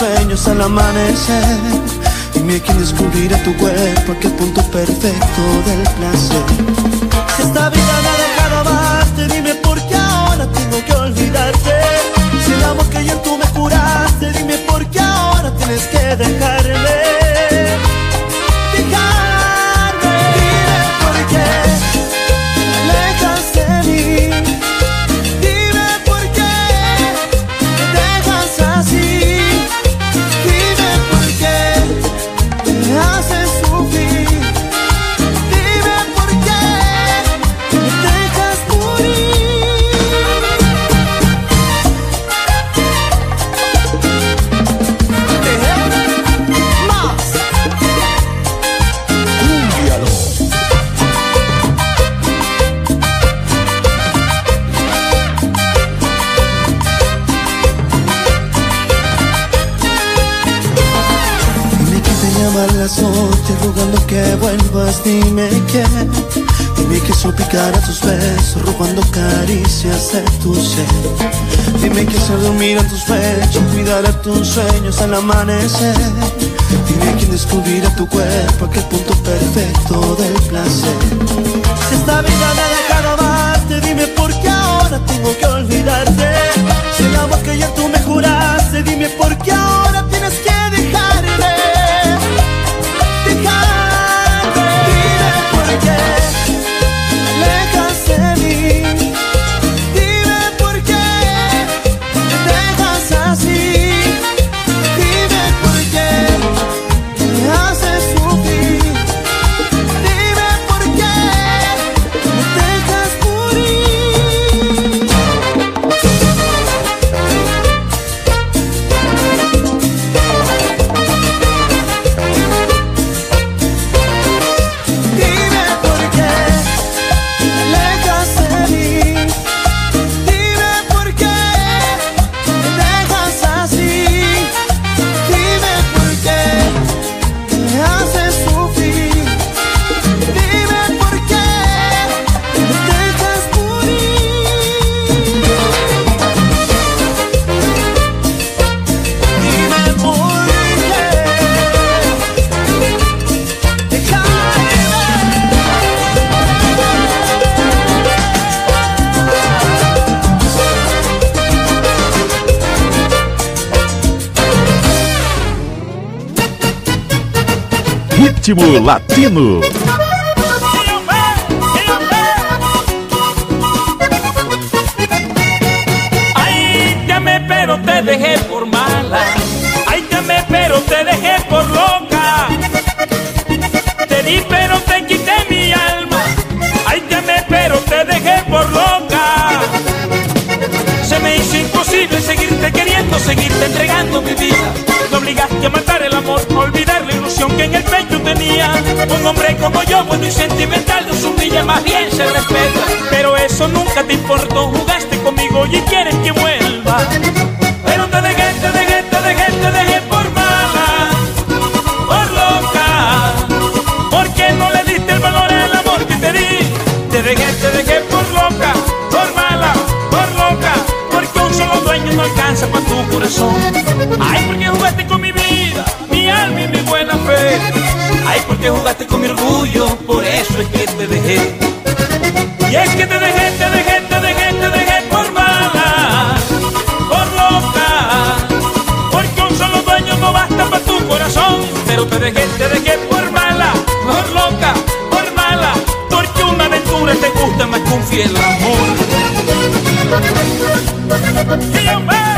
Sueños al amanecer. Dime quién descubrirá tu cuerpo, aquel punto perfecto del placer. Si esta vida me ha dejado amarte, dime por qué ahora tengo que olvidarte. Si el amor que ayer tú me curaste, dime por qué ahora tienes que dejarme. Tus besos, robando caricias de tu ser. Dime que se dormir a tus pechos, cuidar a tus sueños al amanecer. Dime quién descubrirá tu cuerpo, aquel punto perfecto del placer. Si esta vida me ha dejado amarte, dime por qué ahora tengo que olvidarte. Si el amor que ayer tú me juraste, dime por qué ahora ritmo latino. Y sentimental, no se humilla, más bien se respeta. Pero eso nunca te importó, jugaste conmigo y quieres que vuelva. Pero te dejé, te dejé, te dejé, te dejé por mala, por loca. Porque no le diste el valor al amor que te di. Te dejé, te dejé por loca, por mala, por loca. Porque un solo dueño no alcanza para tu corazón. Ay, porque jugaste con mi vida, mi alma y mi buena fe. Ay, porque jugaste con mi orgullo, Y es que te dejé, te dejé, te dejé, te dejé por mala, por loca. Porque un solo dueño no basta para tu corazón. Pero te dejé, te dejé por mala, por loca, por mala. Porque una aventura te gusta más que un fiel amor. Y hombre, y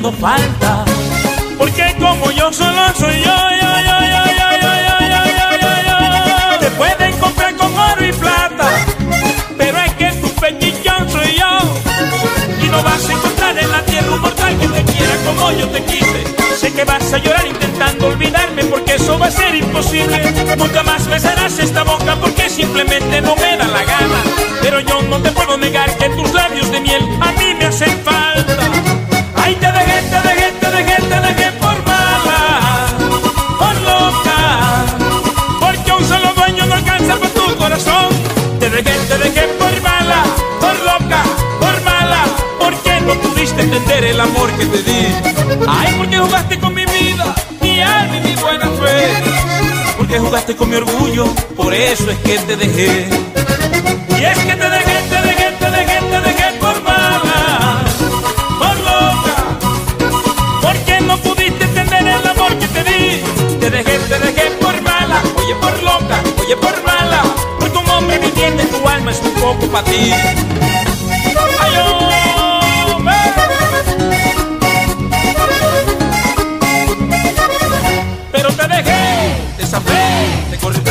haciendo falta. Porque como yo solo soy yo, yo, yo, yo, yo, yo, yo, yo, yo, yo, Te pueden comprar con oro y plata, pero es que tu pechichón soy yo. Y no vas a encontrar en la tierra un mortal que te quiera como yo te quise. Sé que vas a llorar intentando olvidarme porque eso va a ser imposible. Nunca más besarás esta boca porque simplemente no me da la gana. Pero yo no te puedo negar que tus labios de miel a mí me hacen Te dejé, te dejé por mala, por loca, por mala. Porque no pudiste entender el amor que te di. Ay, porque jugaste con mi vida, mi alma y mi buena fe. Porque jugaste con mi orgullo, por eso es que te dejé. Y es que te dejé, te dejé, te dejé, te dejé por mala, por loca. Porque no pudiste entender el amor que te di. Te dejé, te dejé por mala, oye por loca, oye por mala. Alma es un poco para ti. Ay. Pero te dejé, te zafé, te corté.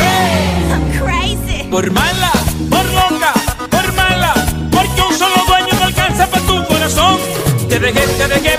Por mala, por loca, por mala, porque un solo dueño no alcanza para tu corazón. Te dejé, te dejé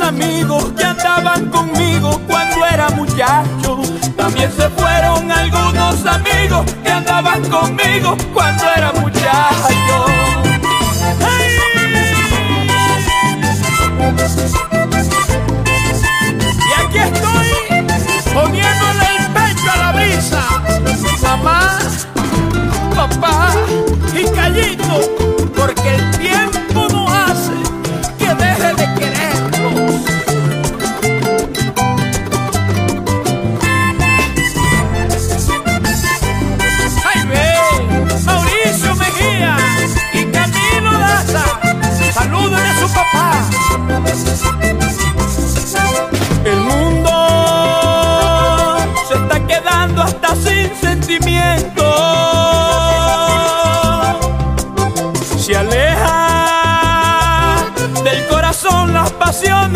amigos que andaban conmigo cuando era muchacho. También se fueron algunos amigos que andaban conmigo cuando era muchacho. Y aquí estoy poniéndole el pecho a la brisa. Mamá, papá y callito,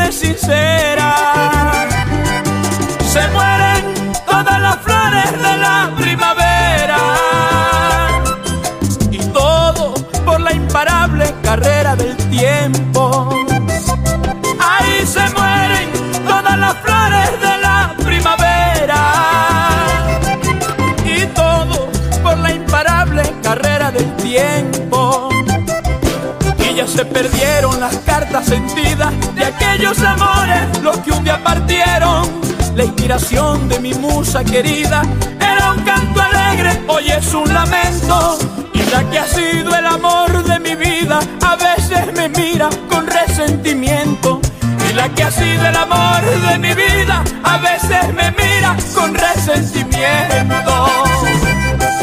sincera. Se perdieron las cartas sentidas de aquellos amores, los que un día partieron. La inspiración de mi musa querida era un canto alegre, hoy es un lamento. Y la que ha sido el amor de mi vida, a veces me mira con resentimiento. Y la que ha sido el amor de mi vida, a veces me mira con resentimiento.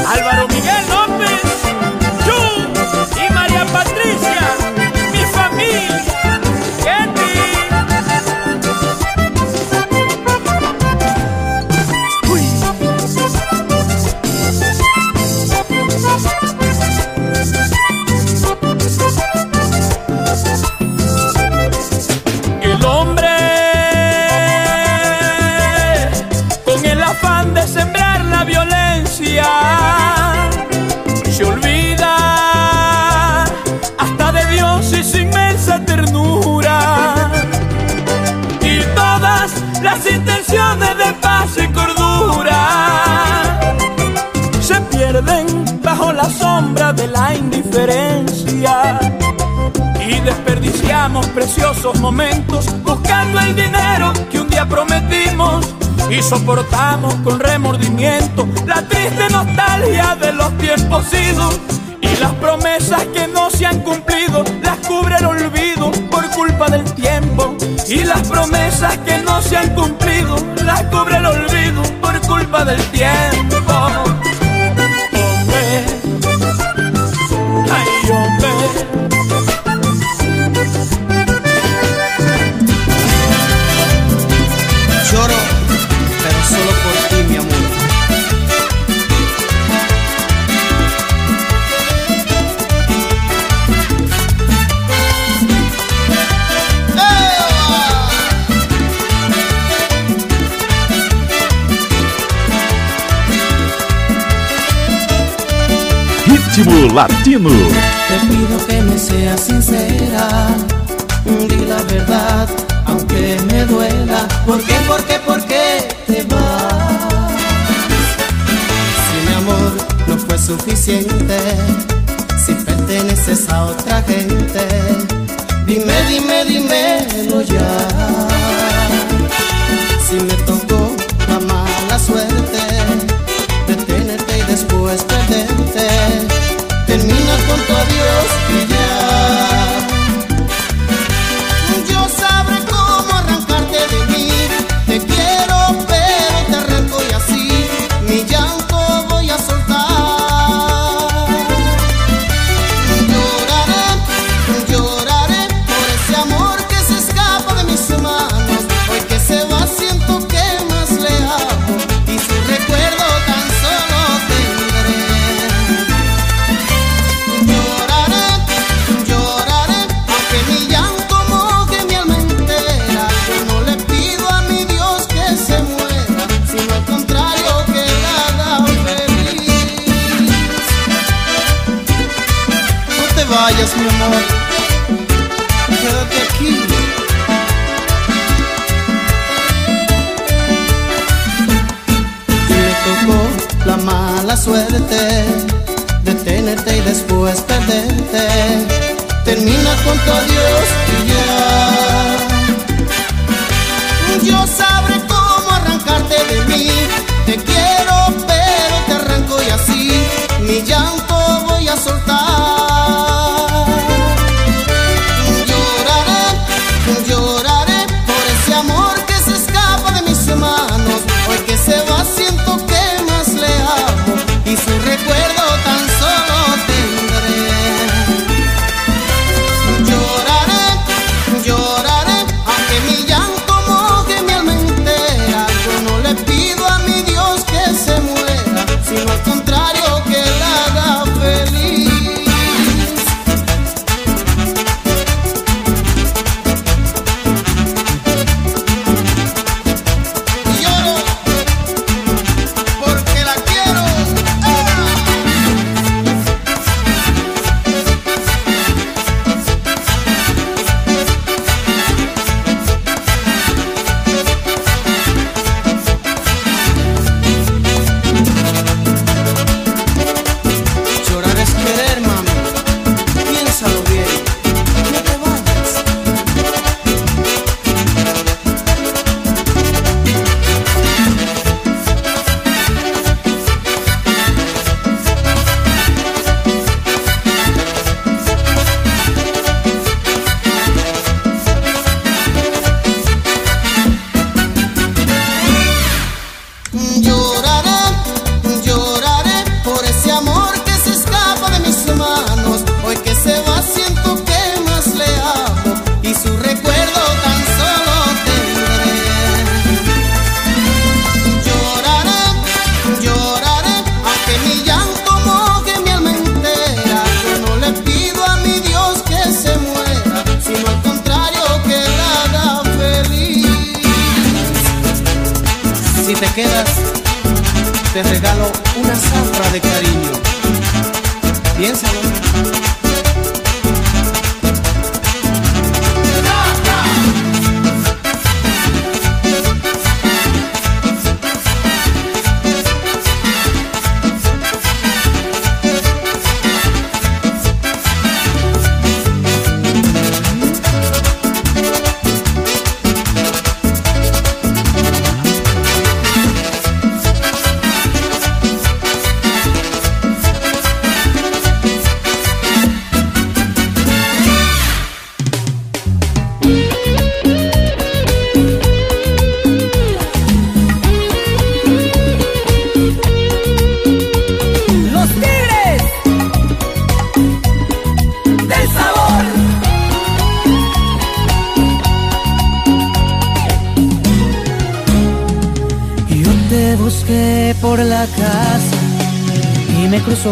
Álvaro Miguel López, y María Patricia, Queen. Intenciones de paz y cordura se pierden bajo la sombra de la indiferencia y desperdiciamos preciosos momentos buscando el dinero que un día prometimos y soportamos con remordimiento la triste nostalgia de los tiempos idos y las promesas que no se han cumplido las cubre el olvido por culpa del tiempo y las promesas que no se han cumplido las cubre el olvido por culpa del tiempo. Hombre, ay hombre. Ritmo Latino. Te pido que me seas sincera, di la verdad, aunque me duela. ¿Por qué, por qué, por qué te vas? Si mi amor no fue suficiente, si perteneces esa otra gente. Dime, dime, dímelo ya.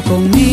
Conmigo.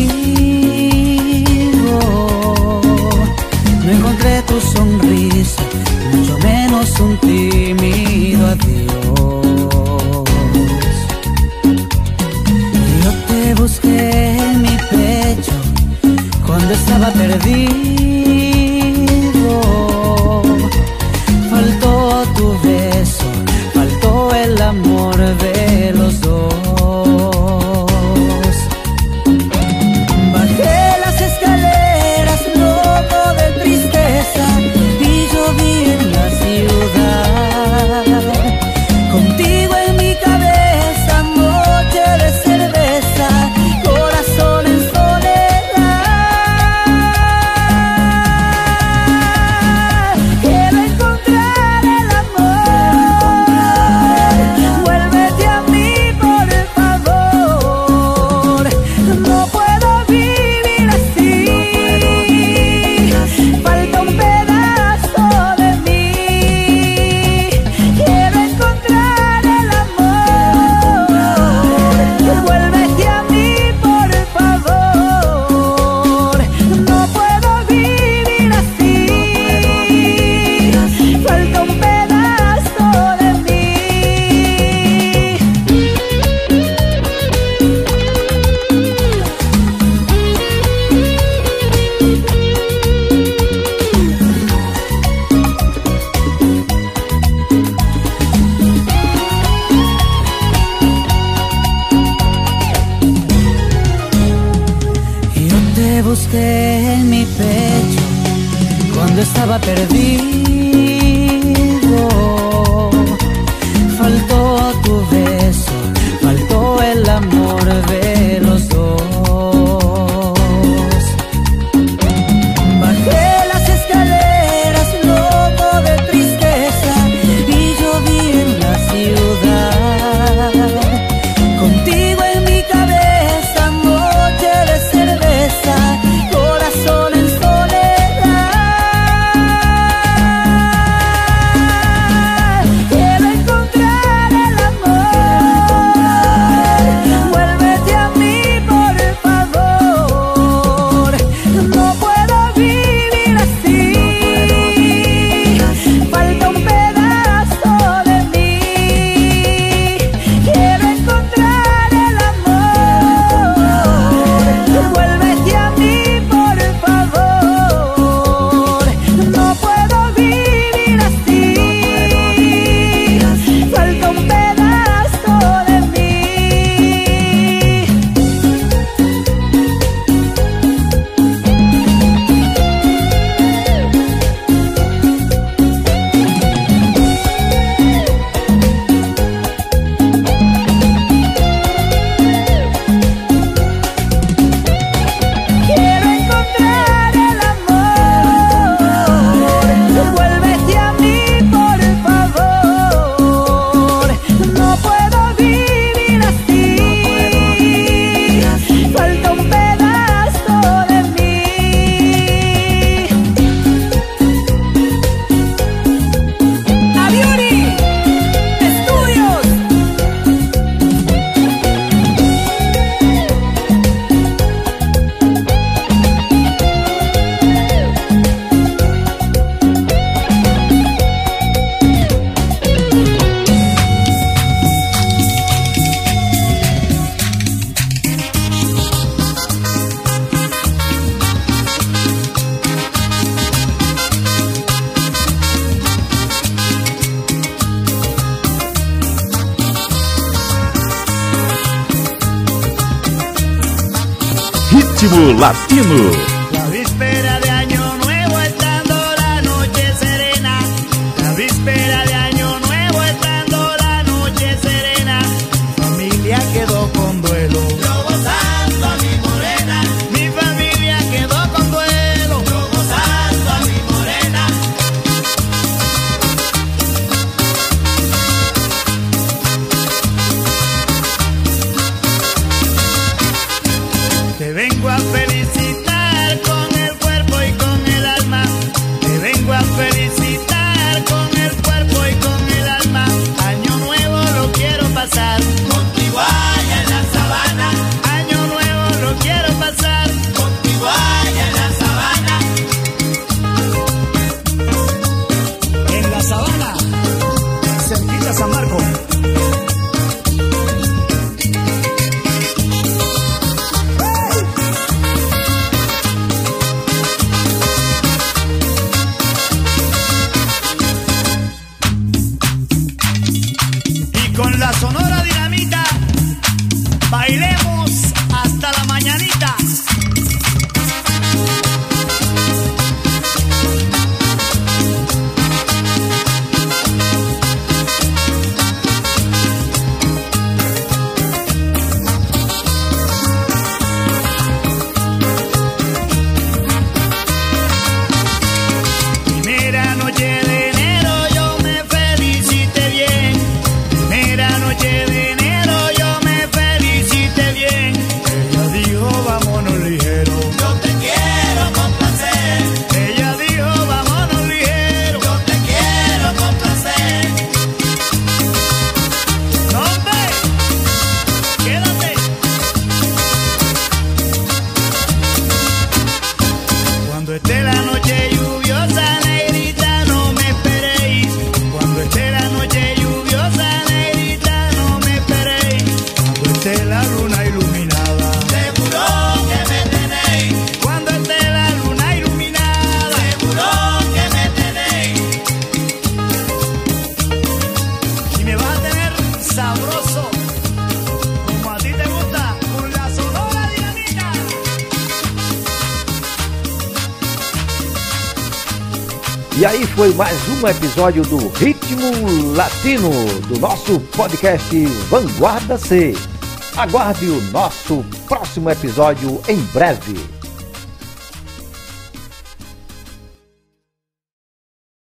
Latino. Episódio do Ritmo Latino, do nosso podcast Vanguarda C. Aguarde o nosso próximo episódio em breve.